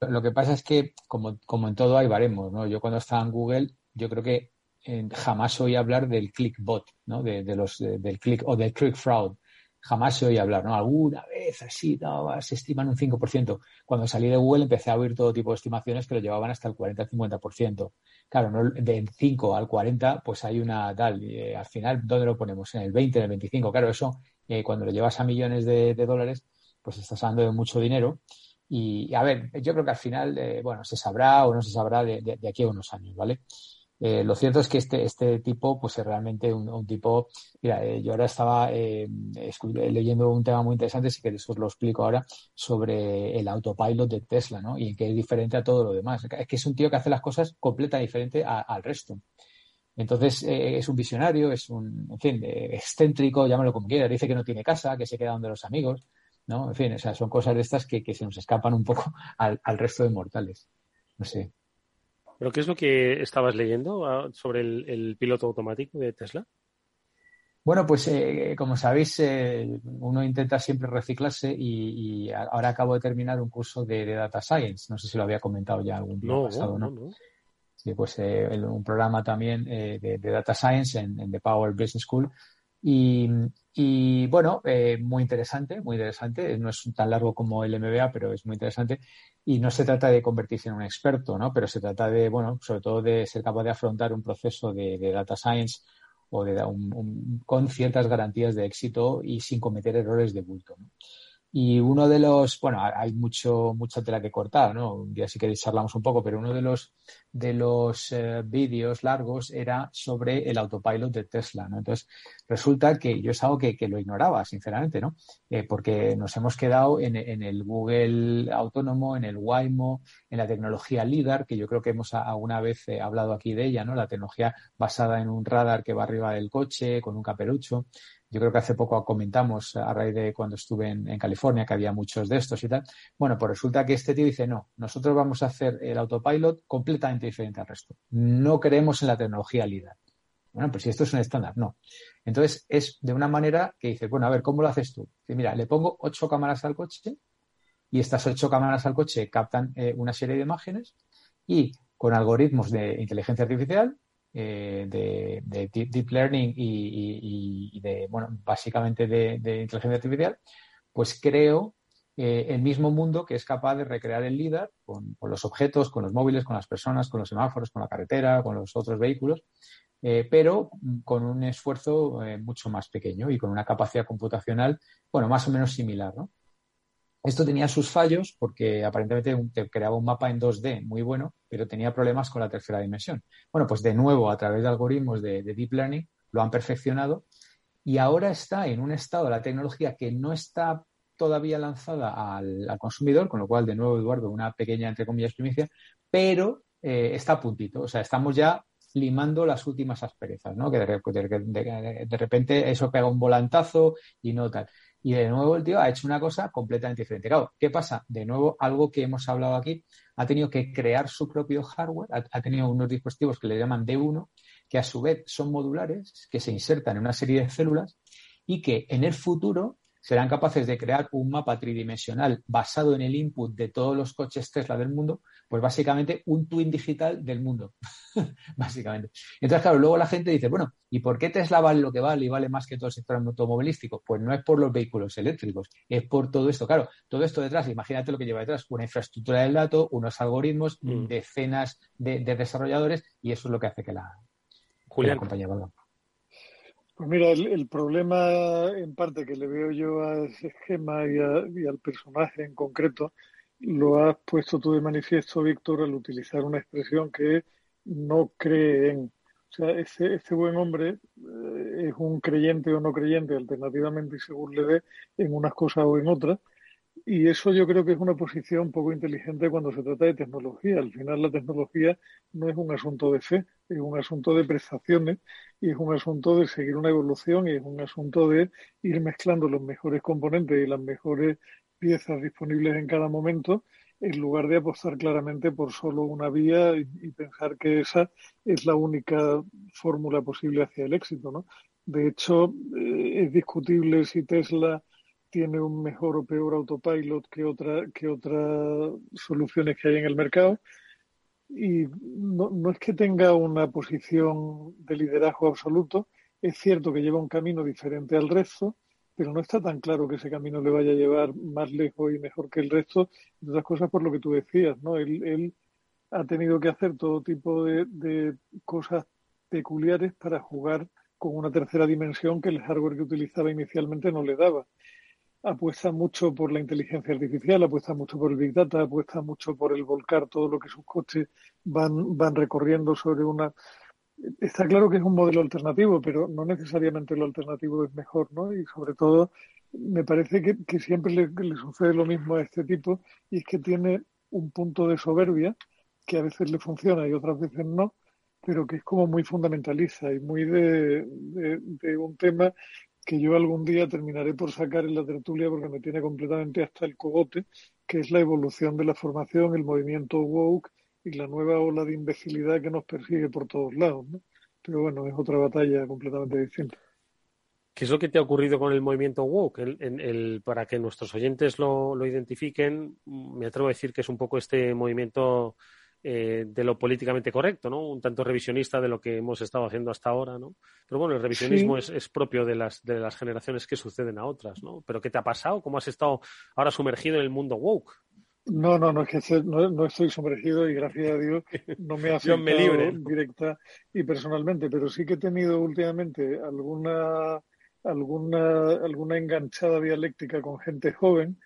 Lo que pasa es que, como, como en todo, hay baremos. ¿no? Yo cuando estaba en Google, yo creo que eh, jamás oí hablar del clickbot, ¿no? De, los, del click o del click fraud. Jamás se oí hablar, ¿no? Alguna vez así, no, se estiman un 5%. Cuando salí de Google empecé a oír todo tipo de estimaciones que lo llevaban hasta el 40-50%. Claro, ¿no? del 5 al 40, pues hay una tal. Eh, al final, ¿dónde lo ponemos? En el 20, en el 25. Claro, eso, eh, cuando lo llevas a millones de dólares, pues estás hablando de mucho dinero. Y, a ver, yo creo que al final, eh, bueno, se sabrá o no se sabrá de, aquí a unos años, ¿vale? Eh, lo cierto es que este, este tipo, pues es realmente un, tipo. Mira, eh, yo ahora estaba leyendo un tema muy interesante, si queréis os lo explico ahora, sobre el autopilot de Tesla, ¿no? Y que es diferente a todo lo demás. Es que es un tío que hace las cosas completamente diferente al resto. Entonces, es un visionario, es un, en fin, excéntrico, llámalo como quieras. Dice que no tiene casa, que se queda donde los amigos. ¿No? En fin, o sea, son cosas de estas que, se nos escapan un poco al, resto de mortales. No sé. ¿Pero qué es lo que estabas leyendo ah, sobre el, piloto automático de Tesla? Bueno, pues eh, como sabéis, eh, uno intenta siempre reciclarse y, ahora acabo de terminar un curso de, Data Science. No sé si lo había comentado ya algún día pasado, ¿no? no, Sí, pues eh, un programa también de, Data Science en, en, The Power Business School y, bueno, eh, muy interesante, muy interesante. No es tan largo como el MBA, pero es muy interesante. Y no se trata de convertirse en un experto, ¿no? Pero se trata de, bueno, sobre todo de ser capaz de afrontar un proceso de, data science o de con ciertas garantías de éxito y sin cometer errores de bulto. Y uno de los, bueno, hay mucho, mucha tela que cortar, ¿no? Un día si queréis charlamos un poco, pero uno de los, de los eh, vídeos largos era sobre el autopilot de Tesla. Entonces, resulta que yo es algo que, lo ignoraba, sinceramente, ¿no? Eh, porque nos hemos quedado en, el Google autónomo, en el Waymo, en la tecnología LIDAR, que yo creo que hemos alguna vez eh, hablado aquí de ella, ¿no? La tecnología basada en un radar que va arriba del coche, con un caperucho. Yo creo que hace poco comentamos a raíz de cuando estuve en, California que había muchos de estos y tal. Bueno, pues resulta que este tío dice, no, nosotros vamos a hacer el autopilot completamente diferente al resto. No creemos en la tecnología LIDAR. Bueno, pues si esto es un estándar, no. Entonces es de una manera que dice, bueno, a ver, ¿cómo lo haces tú? Mira, le pongo ocho cámaras al coche y estas ocho cámaras al coche captan eh, una serie de imágenes y con algoritmos de inteligencia artificial eh, de, deep learning y, de, bueno, básicamente de, inteligencia artificial, pues creo eh, el mismo mundo que es capaz de recrear el LIDAR con, los objetos, con los móviles, con las personas, con los semáforos, con la carretera, con los otros vehículos, eh, pero con un esfuerzo mucho más pequeño y con una capacidad computacional, bueno, más o menos similar, ¿no? Esto tenía sus fallos porque aparentemente te creaba un mapa en 2D muy bueno, pero tenía problemas con la tercera dimensión. Bueno, pues de nuevo, a través de algoritmos de, Deep Learning, lo han perfeccionado y ahora está en un estado de la tecnología que no está todavía lanzada al, consumidor, con lo cual, de nuevo, Eduardo, una pequeña, entre comillas, primicia, pero eh, está a puntito. O sea, estamos ya limando las últimas asperezas, ¿no? Que de, de, repente eso pega un volantazo y no tal. Y de nuevo el tío ha hecho una cosa completamente diferente. Claro, ¿qué pasa? De nuevo, algo que hemos hablado aquí, ha tenido que crear su propio hardware, ha, tenido unos dispositivos que le llaman D1, que a su vez son modulares, que se insertan en una serie de células y que en el futuro serán capaces de crear un mapa tridimensional basado en el input de todos los coches Tesla del mundo, pues básicamente un twin digital del mundo, básicamente. Entonces, claro, luego la gente dice, bueno, ¿y por qué Tesla vale lo que vale y vale más que todo el sector automovilístico? Pues no es por los vehículos eléctricos, es por todo esto. Claro, todo esto detrás, imagínate lo que lleva detrás, una infraestructura del dato, unos algoritmos, mm. decenas de, desarrolladores, y eso es lo que hace que la, compañía valga. Pues mira, el, problema en parte que le veo yo a ese esquema y, al personaje en concreto, lo has puesto tú de manifiesto, Víctor, al utilizar una expresión que no cree en. O sea, ese, este buen hombre eh, es un creyente o no creyente, alternativamente según le dé, en unas cosas o en otras, y eso yo creo que es una posición poco inteligente cuando se trata de tecnología. Al final la tecnología no es un asunto de fe, es un asunto de prestaciones y es un asunto de seguir una evolución y es un asunto de ir mezclando los mejores componentes y las mejores piezas disponibles en cada momento en lugar de apostar claramente por solo una vía y, pensar que esa es la única fórmula posible hacia el éxito. ¿no? De hecho, eh, es discutible si Tesla tiene un mejor o peor autopilot que, otra, que otras soluciones que hay en el mercado. Y no, no es que tenga una posición de liderazgo absoluto, es cierto que lleva un camino diferente al resto, pero no está tan claro que ese camino le vaya a llevar más lejos y mejor que el resto, de otras cosas por lo que tú decías, ¿no? Él, él ha tenido que hacer todo tipo de, cosas peculiares para jugar con una tercera dimensión que el hardware que utilizaba inicialmente no le daba apuesta mucho por la inteligencia artificial, apuesta mucho por el Big Data, apuesta mucho por el volcar todo lo que sus coches van, van recorriendo sobre una... Está claro que es un modelo alternativo, pero no necesariamente lo alternativo es mejor, ¿no? Y sobre todo, me parece que, que siempre le, le sucede lo mismo a este tipo, y es que tiene un punto de soberbia que a veces le funciona y otras veces no, pero que es como muy fundamentalista y muy de, de, de, un tema que yo algún día terminaré por sacar en la tertulia porque me tiene completamente hasta el cogote, que es la evolución de la formación, el movimiento woke y la nueva ola de imbecilidad que nos persigue por todos lados. ¿no? Pero bueno, es otra batalla completamente distinta. ¿Qué es lo que te ha ocurrido con el movimiento woke? para que nuestros oyentes lo, lo identifiquen, me atrevo a decir que es un poco este movimiento eh, de lo políticamente correcto, ¿no? Un tanto revisionista de lo que hemos estado haciendo hasta ahora, ¿no? Pero bueno, el revisionismo es, propio de las, de las generaciones que suceden a otras, ¿no? ¿Pero qué te ha pasado? ¿Cómo has estado ahora sumergido en el mundo woke? No, no, no es que no, estoy sumergido y gracias a Dios no me ha afectado directa y personalmente, pero sí que he tenido últimamente alguna alguna, alguna enganchada dialéctica con gente joven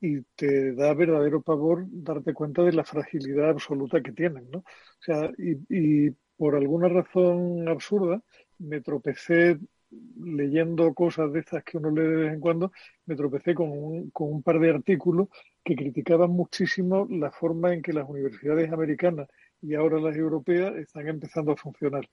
y te da verdadero pavor darte cuenta de la fragilidad absoluta que tienen, ¿no? O sea, y, por alguna razón absurda me tropecé leyendo cosas de estas que uno lee de vez en cuando, me tropecé con un, con un par de artículos que criticaban muchísimo la forma en que las universidades americanas y ahora las europeas están empezando a funcionar,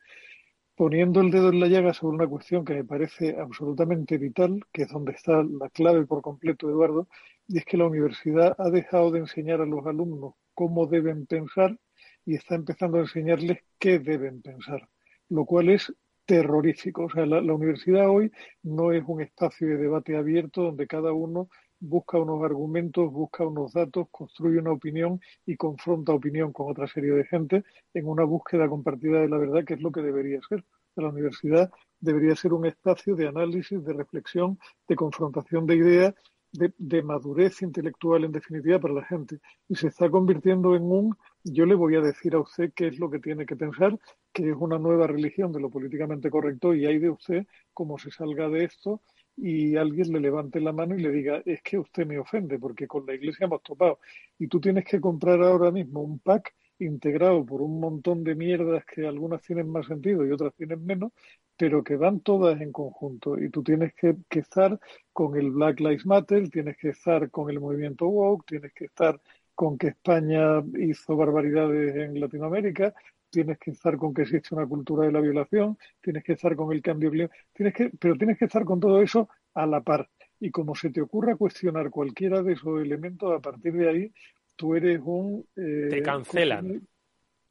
poniendo el dedo en la llaga sobre una cuestión que me parece absolutamente vital, que es donde está la clave por completo, Eduardo, y es que la universidad ha dejado de enseñar a los alumnos cómo deben pensar y está empezando a enseñarles qué deben pensar, lo cual es terrorífico. O sea, la, universidad hoy no es un espacio de debate abierto donde cada uno busca unos argumentos, busca unos datos, construye una opinión y confronta opinión con otra serie de gente en una búsqueda compartida de la verdad, que es lo que debería ser. La universidad debería ser un espacio de análisis, de reflexión, de confrontación de ideas, de, madurez intelectual en definitiva para la gente. Y se está convirtiendo en un yo le voy a decir a usted qué es lo que tiene que pensar, que es una nueva religión de lo políticamente correcto y hay de usted cómo se salga de esto y alguien le levante la mano y le diga, es que usted me ofende porque con la iglesia hemos topado y tú tienes que comprar ahora mismo un pack integrado por un montón de mierdas que algunas tienen más sentido y otras tienen menos, pero que van todas en conjunto. Y tú tienes que, que estar con el Black Lives Matter, tienes que estar con el movimiento woke, tienes que estar con que España hizo barbaridades en Latinoamérica, tienes que estar con que existe una cultura de la violación, tienes que estar con el cambio climático, tienes que, pero tienes que estar con todo eso a la par. Y como se te ocurra cuestionar cualquiera de esos elementos, a partir de ahí tú eres un... Eh, te cancelan.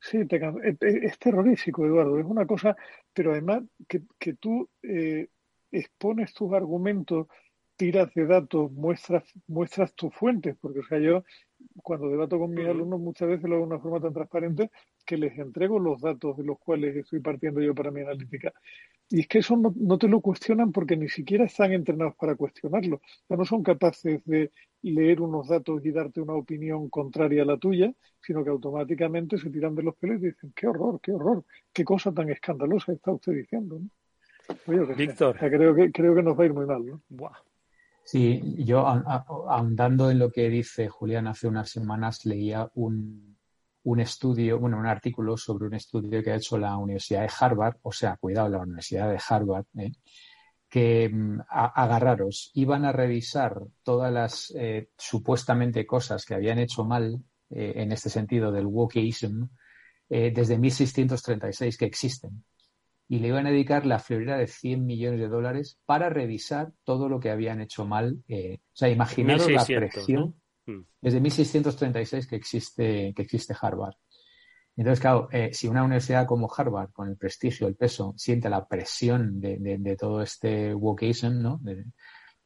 Sí, te es, terrorífico, Eduardo. Es una cosa, pero además que, que tú eh, expones tus argumentos, tiras de datos, muestras, muestras tus fuentes, porque o sea, yo cuando debato con mis alumnos muchas veces lo hago de una forma tan transparente que les entrego los datos de los cuales estoy partiendo yo para mi analítica. Y es que eso no, te lo cuestionan porque ni siquiera están entrenados para cuestionarlo. O sea, no son capaces de leer unos datos y darte una opinión contraria a la tuya, sino que automáticamente se tiran de los pelos y dicen, qué horror, qué horror, qué cosa tan escandalosa está usted diciendo. Víctor. creo, que, creo que nos va a ir muy mal. ¿no? Sí, yo ahondando en lo que dice Julián, hace unas semanas leía un, un estudio, bueno, un artículo sobre un estudio que ha hecho la Universidad de Harvard, o sea, cuidado, la Universidad de Harvard, ¿eh? que mm, agarraros, iban a revisar todas las eh, supuestamente cosas que habían hecho mal eh, en este sentido del wokeism desde 1636 que existen y le iban a dedicar la friolera de 100 millones de dólares para revisar todo lo que habían hecho mal. Eh, o sea, imaginaros la presión mm. desde 1636 que existe, que existe Harvard. Entonces, claro, eh, si una universidad como Harvard, con el prestigio, el peso, siente la presión de, de, todo este wokeism, ¿no? De,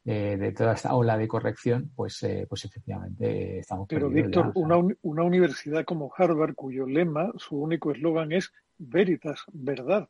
de, toda esta ola de corrección, pues, eh, pues efectivamente estamos Pero, Víctor, una, una universidad como Harvard, cuyo lema, su único eslogan es Veritas, verdad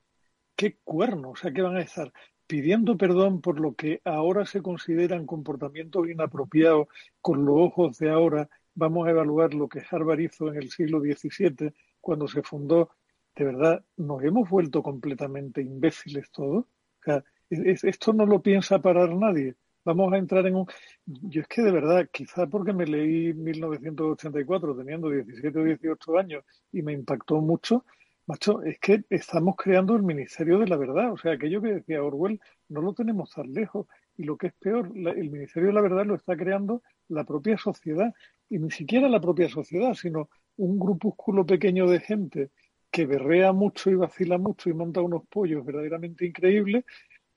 qué cuerno, o sea, que van a estar pidiendo perdón por lo que ahora se consideran comportamientos inapropiados con los ojos de ahora. Vamos a evaluar lo que Harvard hizo en el siglo XVII cuando se fundó. De verdad, nos hemos vuelto completamente imbéciles todos. O sea, esto no lo piensa parar nadie. Vamos a entrar en un... Yo es que de verdad, quizá porque me leí 1984 teniendo 17 o 18 años y me impactó mucho, Macho, es que estamos creando el Ministerio de la Verdad. O sea, aquello que decía Orwell no lo tenemos tan lejos. Y lo que es peor, el Ministerio de la Verdad lo está creando la propia sociedad. Y ni siquiera la propia sociedad, sino un grupúsculo pequeño de gente que berrea mucho y vacila mucho y monta unos pollos verdaderamente increíbles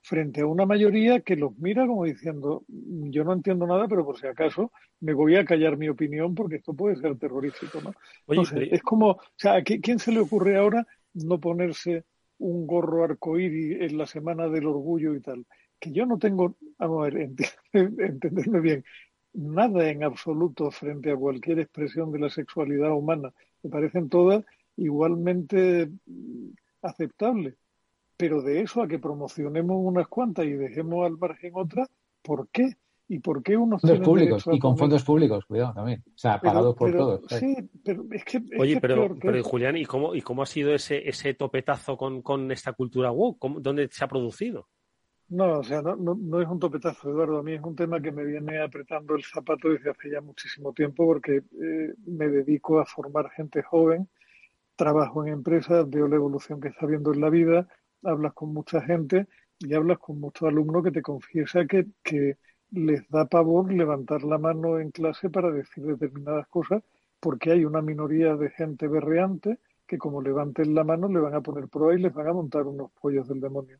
frente a una mayoría que los mira como diciendo, yo no entiendo nada, pero por si acaso me voy a callar mi opinión porque esto puede ser terrorífico, ¿no? es como, o sea, ¿a quién se le ocurre ahora no ponerse un gorro arcoíris en la semana del orgullo y tal? Que yo no tengo, vamos a ver, entenderme bien, nada en absoluto frente a cualquier expresión de la sexualidad humana. Me parecen todas igualmente aceptables pero de eso a que promocionemos unas cuantas y dejemos al margen otras, ¿por qué? ¿Y por qué unos fondos públicos y con fondos públicos, cuidado también, o sea, pagados por todos. Sí, pero es que Oye, pero, pero Julián, ¿y cómo y cómo ha sido ese ese topetazo con, con esta cultura woke? ¿Dónde se ha producido? No, o sea, no, no, es un topetazo, Eduardo. A mí es un tema que me viene apretando el zapato desde hace ya muchísimo tiempo porque eh, me dedico a formar gente joven, trabajo en empresas, veo la evolución que está viendo en la vida, hablas con mucha gente y hablas con muchos alumnos que te confiesa que, que les da pavor levantar la mano en clase para decir determinadas cosas porque hay una minoría de gente berreante que como levanten la mano le van a poner prueba y les van a montar unos pollos del demonio.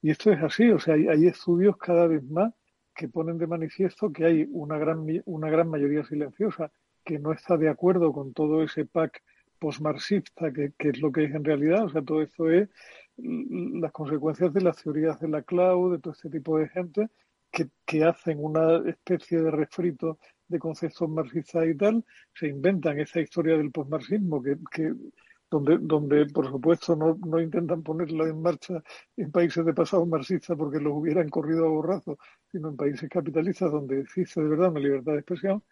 Y esto es así, o sea, hay, estudios cada vez más que ponen de manifiesto que hay una gran, una gran mayoría silenciosa que no está de acuerdo con todo ese pack postmarxista, que, que es lo que es en realidad, o sea, todo eso es las consecuencias de las teorías de la cloud, de todo este tipo de gente que, que hacen una especie de refrito de conceptos marxistas y tal, se inventan esa historia del postmarxismo que, que donde, donde por supuesto no, no intentan ponerla en marcha en países de pasado marxista porque los hubieran corrido a borrazo, sino en países capitalistas donde existe de verdad una libertad de expresión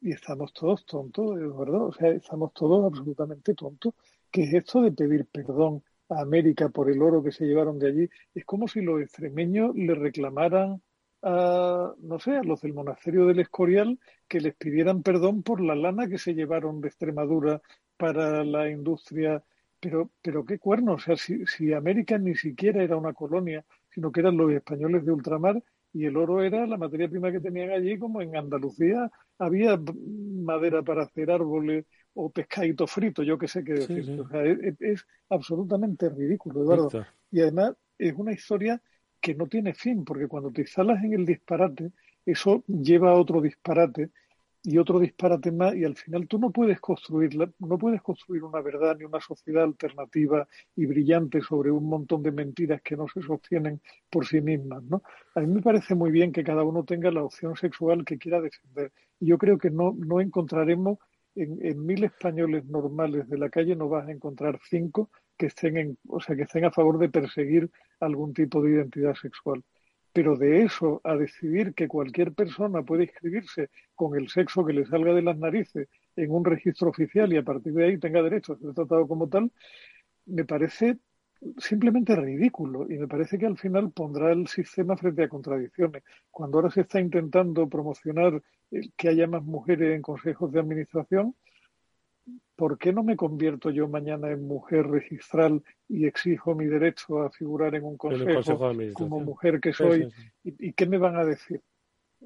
y estamos todos tontos, verdad, o sea, estamos todos absolutamente tontos. ¿Qué es esto de pedir perdón a América por el oro que se llevaron de allí? Es como si los extremeños le reclamaran a, no sé, a los del monasterio del Escorial que les pidieran perdón por la lana que se llevaron de Extremadura para la industria. Pero, pero qué cuerno, o sea, si, si América ni siquiera era una colonia, sino que eran los españoles de ultramar y el oro era la materia prima que tenían allí, como en Andalucía había madera para hacer árboles o pescadito frito, yo qué sé qué decir. O sea, es, absolutamente ridículo, Eduardo. Y además es una historia que no tiene fin, porque cuando te instalas en el disparate, eso lleva a otro disparate y otro disparate más y al final tú no puedes construir no puedes construir una verdad ni una sociedad alternativa y brillante sobre un montón de mentiras que no se sostienen por sí mismas no a mí me parece muy bien que cada uno tenga la opción sexual que quiera defender y yo creo que no no encontraremos en, en mil españoles normales de la calle no vas a encontrar cinco que estén en, o sea que estén a favor de perseguir algún tipo de identidad sexual. Pero de eso a decidir que cualquier persona puede inscribirse con el sexo que le salga de las narices en un registro oficial y a partir de ahí tenga derecho a ser tratado como tal, me parece simplemente ridículo y me parece que al final pondrá el sistema frente a contradicciones. Cuando ahora se está intentando promocionar que haya más mujeres en consejos de administración, ¿por qué no me convierto yo mañana en mujer registral y exijo mi derecho a figurar en un consejo, como mujer que soy? ¿Y, qué me van a decir?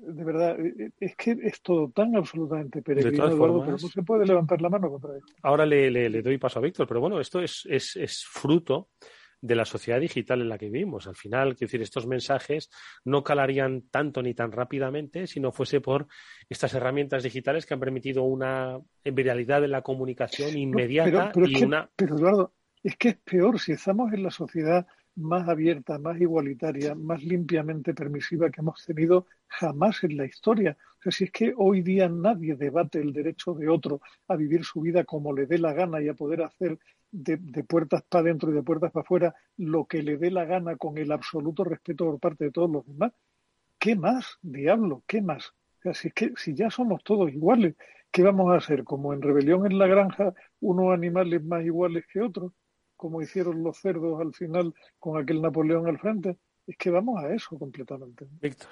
De verdad, e, e, es que es todo tan absolutamente peregrino, Eduardo, pero no se puede levantar la mano contra esto. Ahora le, le, doy paso a Víctor, pero bueno, esto es, es, es fruto de la sociedad digital en la que vivimos. Al final, quiero decir, estos mensajes no calarían tanto ni tan rápidamente si no fuese por estas herramientas digitales que han permitido una viralidad de la comunicación inmediata y una. Pero Eduardo, es que es peor si estamos en la sociedad más abierta, más igualitaria, más limpiamente permisiva que hemos tenido jamás en la historia. O sea, si es que hoy día nadie debate el derecho de otro a vivir su vida como le dé la gana y a poder hacer de, puertas para adentro y de puertas para afuera lo que le dé la gana con el absoluto respeto por parte de todos los demás, ¿qué más, diablo? ¿Qué más? O sea, si, es que, si ya somos todos iguales, ¿qué vamos a hacer? Como en Rebelión en la Granja, unos animales más iguales que otros como hicieron los cerdos al final con aquel Napoleón al frente. Es que vamos a eso completamente. Víctor.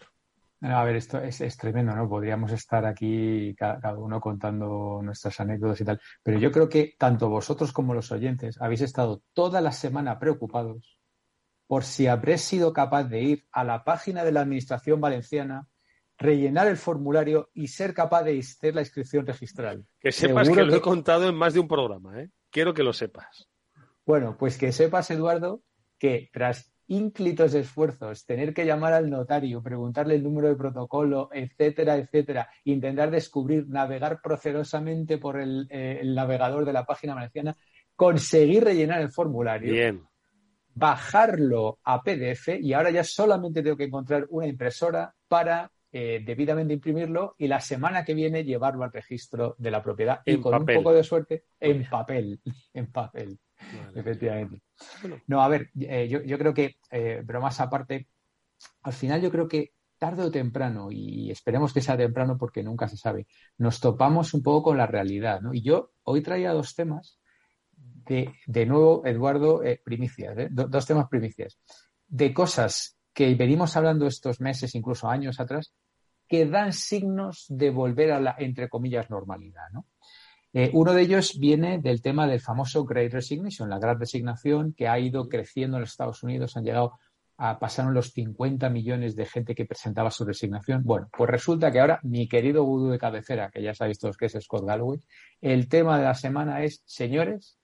A ver, esto es, tremendo, ¿no? Podríamos estar aquí cada, uno contando nuestras anécdotas y tal, pero yo creo que tanto vosotros como los oyentes habéis estado toda la semana preocupados por si habréis sido capaz de ir a la página de la Administración Valenciana, rellenar el formulario y ser capaz de hacer la inscripción registral. Que sepas que, lo he contado en más de un programa, ¿eh? Quiero que lo sepas. Bueno, pues que sepas, Eduardo, que tras ínclitos esfuerzos, tener que llamar al notario, preguntarle el número de protocolo, etcétera, etcétera, intentar descubrir, navegar procedosamente por el, eh, navegador de la página valenciana, conseguir rellenar el formulario, Bien. bajarlo a PDF y ahora ya solamente tengo que encontrar una impresora para eh, debidamente imprimirlo y la semana que viene llevarlo al registro de la propiedad y con un poco de suerte en papel, en papel. Efectivamente. No, a ver, eh, yo, yo, creo que, eh, bromas aparte, al final yo creo que tarde o temprano, y esperemos que sea temprano porque nunca se sabe, nos topamos un poco con la realidad, ¿no? Y yo hoy traía dos temas, de, de nuevo, Eduardo, eh, primicias, dos temas primicias, de cosas que venimos hablando estos meses, incluso años atrás, que dan signos de volver a la, entre comillas, normalidad. ¿no? Eh, uno de ellos viene del tema del famoso Great Resignation, la gran resignación que ha ido creciendo en los Estados Unidos, han llegado a pasaron los 50 millones de gente que presentaba su resignación. Bueno, pues resulta que ahora mi querido gurú de cabecera, que ya sabéis todos que es Scott Galloway, el tema de la semana es, señores,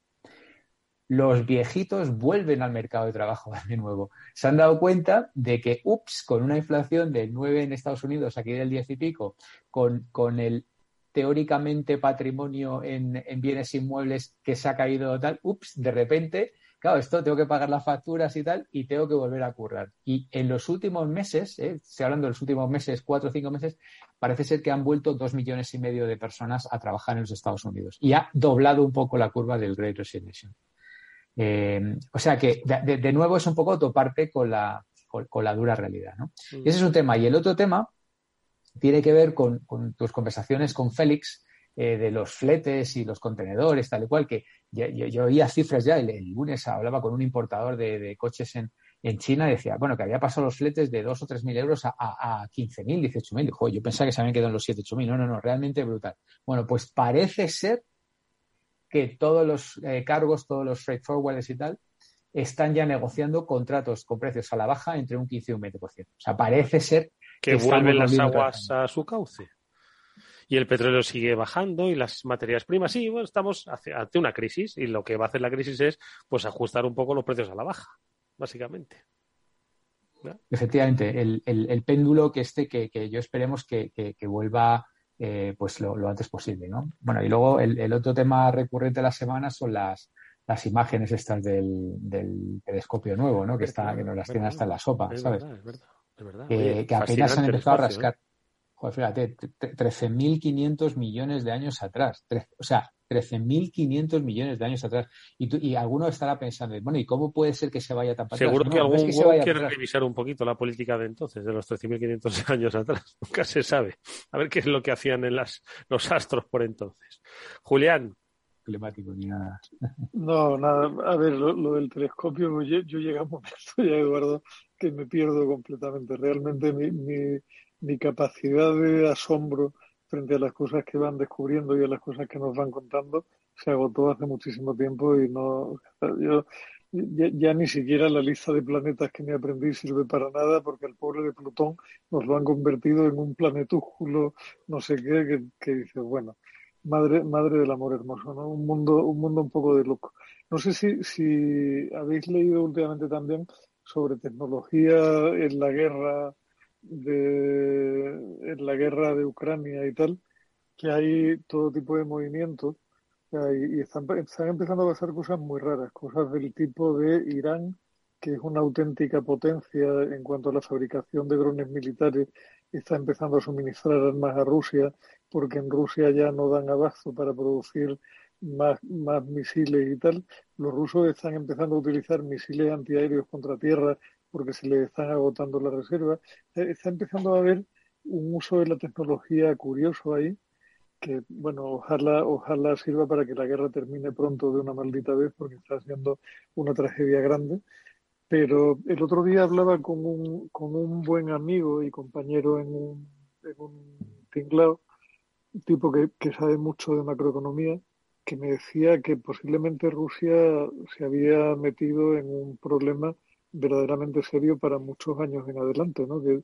los viejitos vuelven al mercado de trabajo de nuevo. Se han dado cuenta de que, ups, con una inflación del 9 en Estados Unidos, aquí del 10 y pico, con, con el teóricamente patrimonio en, bienes inmuebles que se ha caído tal, ups, de repente, claro, esto tengo que pagar las facturas y tal, y tengo que volver a currar. Y en los últimos meses, eh, estoy hablando de los últimos meses, cuatro o cinco meses, parece ser que han vuelto dos millones y medio de personas a trabajar en los Estados Unidos. Y ha doblado un poco la curva del Great Resignation. Eh, o sea que, de, nuevo, es un poco toparte con la, con, la dura realidad. ¿no? Mm. Ese es un tema. Y el otro tema tiene que ver con, tus conversaciones con Félix eh, de los fletes y los contenedores, tal y cual, que yo, oía cifras ya, el, lunes hablaba con un importador de, coches en, China y decía, bueno, que había pasado los fletes de 2 o 3 mil euros a, a, a 15 mil, 18 mil. Yo pensaba que se habían quedado en los 7, 8 mil. No, no, no, realmente brutal. Bueno, pues parece ser que todos los eh, cargos, todos los freight forwarders y tal, están ya negociando contratos con precios a la baja entre un 15 y un 20%. O sea, parece ser que, vuelven las aguas a su cauce. Y el petróleo sigue bajando y las materias primas, sí, bueno, estamos ante una crisis y lo que va a hacer la crisis es pues ajustar un poco los precios a la baja, básicamente. Efectivamente, el, péndulo que esté, que, yo esperemos que, vuelva eh, pues lo, antes posible, ¿no? Bueno, y luego el, otro tema recurrente de la semana son las, las imágenes estas del, telescopio nuevo, ¿no? Que, está, que nos las tiene hasta en la sopa, ¿sabes? que, apenas han empezado a rascar. Joder, fíjate, 13.500 millones de años atrás. o sea, 13.500 millones de años atrás. Y, y alguno estará pensando, bueno, ¿y cómo puede ser que se vaya tan para Seguro que algún que quiere revisar un poquito la política de entonces, de los 13.500 años atrás. Nunca se sabe. A ver qué es lo que hacían en las, los astros por entonces. Julián. Climático ni nada. No, nada. A ver, lo, del telescopio, yo, yo llegué a un momento ya, Eduardo, que me pierdo completamente. Realmente mi, mi, mi capacidad de asombro frente a las cosas que van descubriendo y a las cosas que nos van contando se agotó hace muchísimo tiempo y no yo ya, ni siquiera la lista de planetas que me aprendí sirve para nada porque el pobre de Plutón nos lo han convertido en un planetúsculo no sé qué que, que dice bueno madre madre del amor hermoso no un mundo un mundo un poco de loco. No sé si si habéis leído últimamente también sobre tecnología en la guerra de en la guerra de Ucrania y tal, que hay todo tipo de movimientos y, están, están, empezando a pasar cosas muy raras, cosas del tipo de Irán, que es una auténtica potencia en cuanto a la fabricación de drones militares, está empezando a suministrar armas a Rusia, porque en Rusia ya no dan abasto para producir más, más misiles y tal. Los rusos están empezando a utilizar misiles antiaéreos contra tierra porque se les están agotando las reservas. Eh, está empezando a haber un uso de la tecnología curioso ahí, que bueno, ojalá, ojalá sirva para que la guerra termine pronto de una maldita vez, porque está siendo una tragedia grande. Pero el otro día hablaba con un, con un buen amigo y compañero en un, en un tinglao, tipo que, que sabe mucho de macroeconomía, que me decía que posiblemente Rusia se había metido en un problema verdaderamente serio para muchos años en adelante, ¿no? Que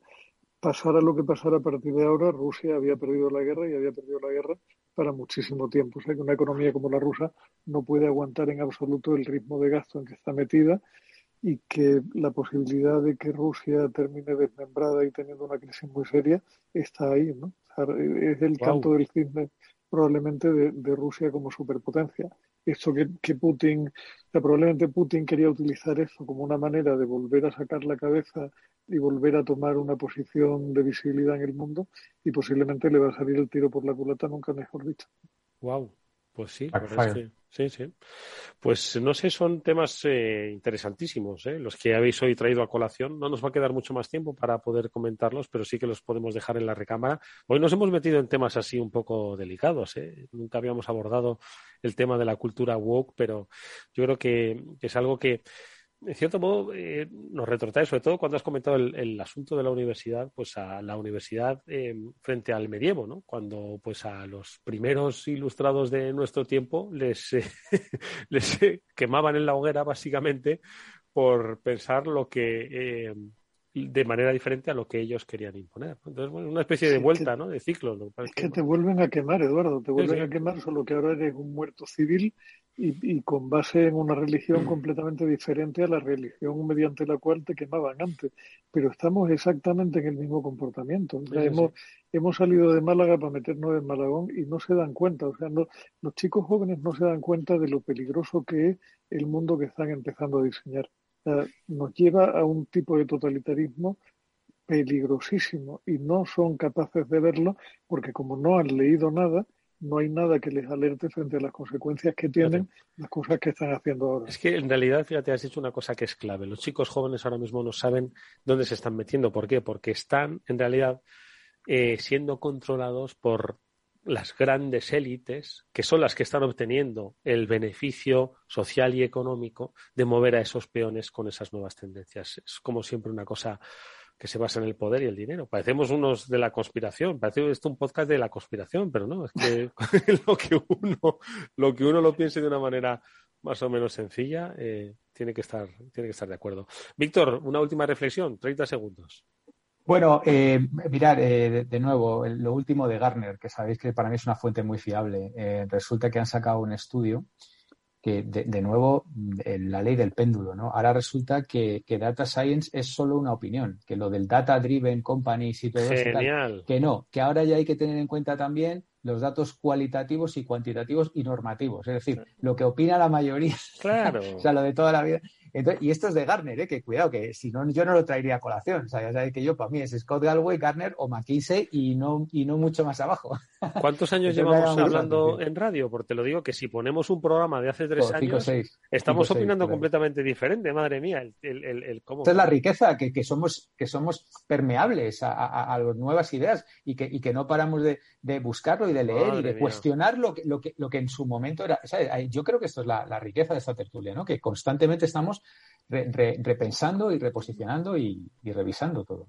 pasara lo que pasara a partir de ahora, Rusia había perdido la guerra y había perdido la guerra para muchísimo tiempo. O sea que una economía como la rusa no puede aguantar en absoluto el ritmo de gasto en que está metida y que la posibilidad de que Rusia termine desmembrada y teniendo una crisis muy seria está ahí, ¿no? es el canto del cisne probablemente de, Rusia como superpotencia. Esto que, que Putin, probablemente Putin quería utilizar eso como una manera de volver a sacar la cabeza y volver a tomar una posición de visibilidad en el mundo y posiblemente le va a salir el tiro por la culata, nunca mejor dicho. Wow, pues sí, Sí, sí. Pues no sé, son temas eh, interesantísimos, ¿eh? los que habéis hoy traído a colación. No nos va a quedar mucho más tiempo para poder comentarlos, pero sí que los podemos dejar en la recámara. Hoy nos hemos metido en temas así un poco delicados. ¿eh? Nunca habíamos abordado el tema de la cultura woke, pero yo creo que, es algo que en cierto modo, eh, nos retrotrae, sobre todo cuando has comentado el, asunto de la universidad, pues a la universidad eh, frente al medievo, ¿no? Cuando pues a los primeros ilustrados de nuestro tiempo les, les quemaban en la hoguera básicamente por pensar lo que de manera diferente a lo que ellos querían imponer. Entonces, bueno, una especie de vuelta, ¿no? De ciclo. Es que te vuelven a quemar, Eduardo, te vuelven a quemar, solo que ahora eres un muerto civil y, con base en una religión mm. completamente diferente a la religión mediante la cual te quemaban antes. Pero estamos exactamente en el mismo comportamiento. hemos, hemos salido de Málaga para meternos en Malagón y no se dan cuenta. O sea, no, los chicos jóvenes no se dan cuenta de lo peligroso que es el mundo que están empezando a diseñar nos lleva a un tipo de totalitarismo peligrosísimo y no son capaces de verlo porque como no han leído nada, no hay nada que les alerte frente a las consecuencias que tienen las cosas que están haciendo ahora. Es que en realidad, fíjate, has dicho una cosa que es clave. Los chicos jóvenes ahora mismo no saben dónde se están metiendo. ¿Por qué? Porque están en realidad eh, siendo controlados por las grandes élites, que son las que están obteniendo el beneficio social y económico de mover a esos peones con esas nuevas tendencias. Es como siempre una cosa que se basa en el poder y el dinero. Parecemos unos de la conspiración, parece esto un podcast de la conspiración, pero no, es que lo que uno lo que uno lo piense de una manera más o menos sencilla, eh, tiene que estar tiene que estar de acuerdo. Víctor, una última reflexión, 30 segundos. Bueno, eh, mirad, eh, de, nuevo, lo último de Garner, que sabéis que para mí es una fuente muy fiable. Eh, resulta que han sacado un estudio que, de, nuevo, la ley del péndulo, ¿no? Ahora resulta que, data science es solo una opinión, que lo del data driven companies y todo eso, que no, que ahora ya hay que tener en cuenta también los datos cualitativos y cuantitativos y normativos, es decir, lo que opina la mayoría, claro. o sea, lo de toda la vida y esto es de Garner, ¿eh? que cuidado, que si no, yo no lo traería a colación. O sea, ya sabéis que yo, para mí, es Scott Galway, Garner o McKinsey y no, y no mucho más abajo. ¿Cuántos años llevamos hablando en radio? Porque te lo digo que si ponemos un programa de hace tres años, estamos opinando completamente diferente, madre mía. El, el, el, cómo... Esta es la riqueza, que, que, somos, que somos permeables a, a, las nuevas ideas y que, y que no paramos de, de buscarlo y de leer y de cuestionar lo que, lo, que, lo que en su momento era. Yo creo que esto es la, la riqueza de esta tertulia, ¿no? que constantemente estamos repensando y reposicionando y, revisando todo.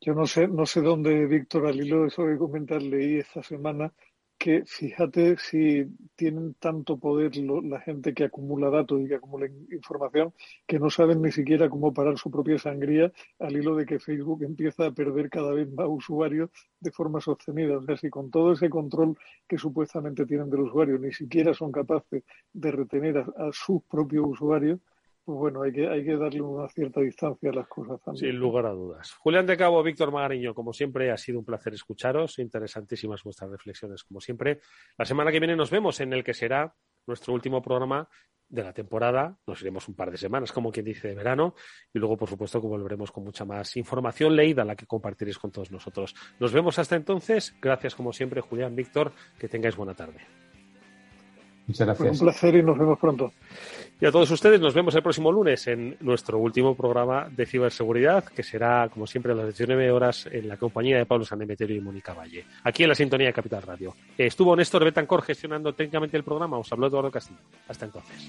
Yo no sé, no sé dónde, Víctor, al hilo de eso que comentar, leí esta semana que fíjate si tienen tanto poder la gente que acumula datos y que acumula información que no saben ni siquiera cómo parar su propia sangría al hilo de que Facebook empieza a perder cada vez más usuarios de forma sostenida. O sea, si con todo ese control que supuestamente tienen del usuario ni siquiera son capaces de retener a sus propios usuarios, pues bueno, hay que, hay que darle una cierta distancia a las cosas también. Sin lugar a dudas. Julián de Cabo, Víctor Magariño, como siempre, ha sido un placer escucharos. Interesantísimas vuestras reflexiones, como siempre. La semana que viene nos vemos en el que será nuestro último programa de la temporada. Nos iremos un par de semanas, como quien dice, de verano. Y luego, por supuesto, que volveremos con mucha más información leída, la que compartiréis con todos nosotros. Nos vemos hasta entonces. Gracias, como siempre, Julián, Víctor. Que tengáis buena tarde. Muchas gracias. un placer y nos vemos pronto. Y a todos ustedes nos vemos el próximo lunes en nuestro último programa de ciberseguridad, que será, como siempre, a las 19 horas en la compañía de Pablo Sanemeterio y Mónica Valle, aquí en la sintonía de Capital Radio. Estuvo Néstor Betancor gestionando técnicamente el programa, os habló Eduardo Castillo. Hasta entonces.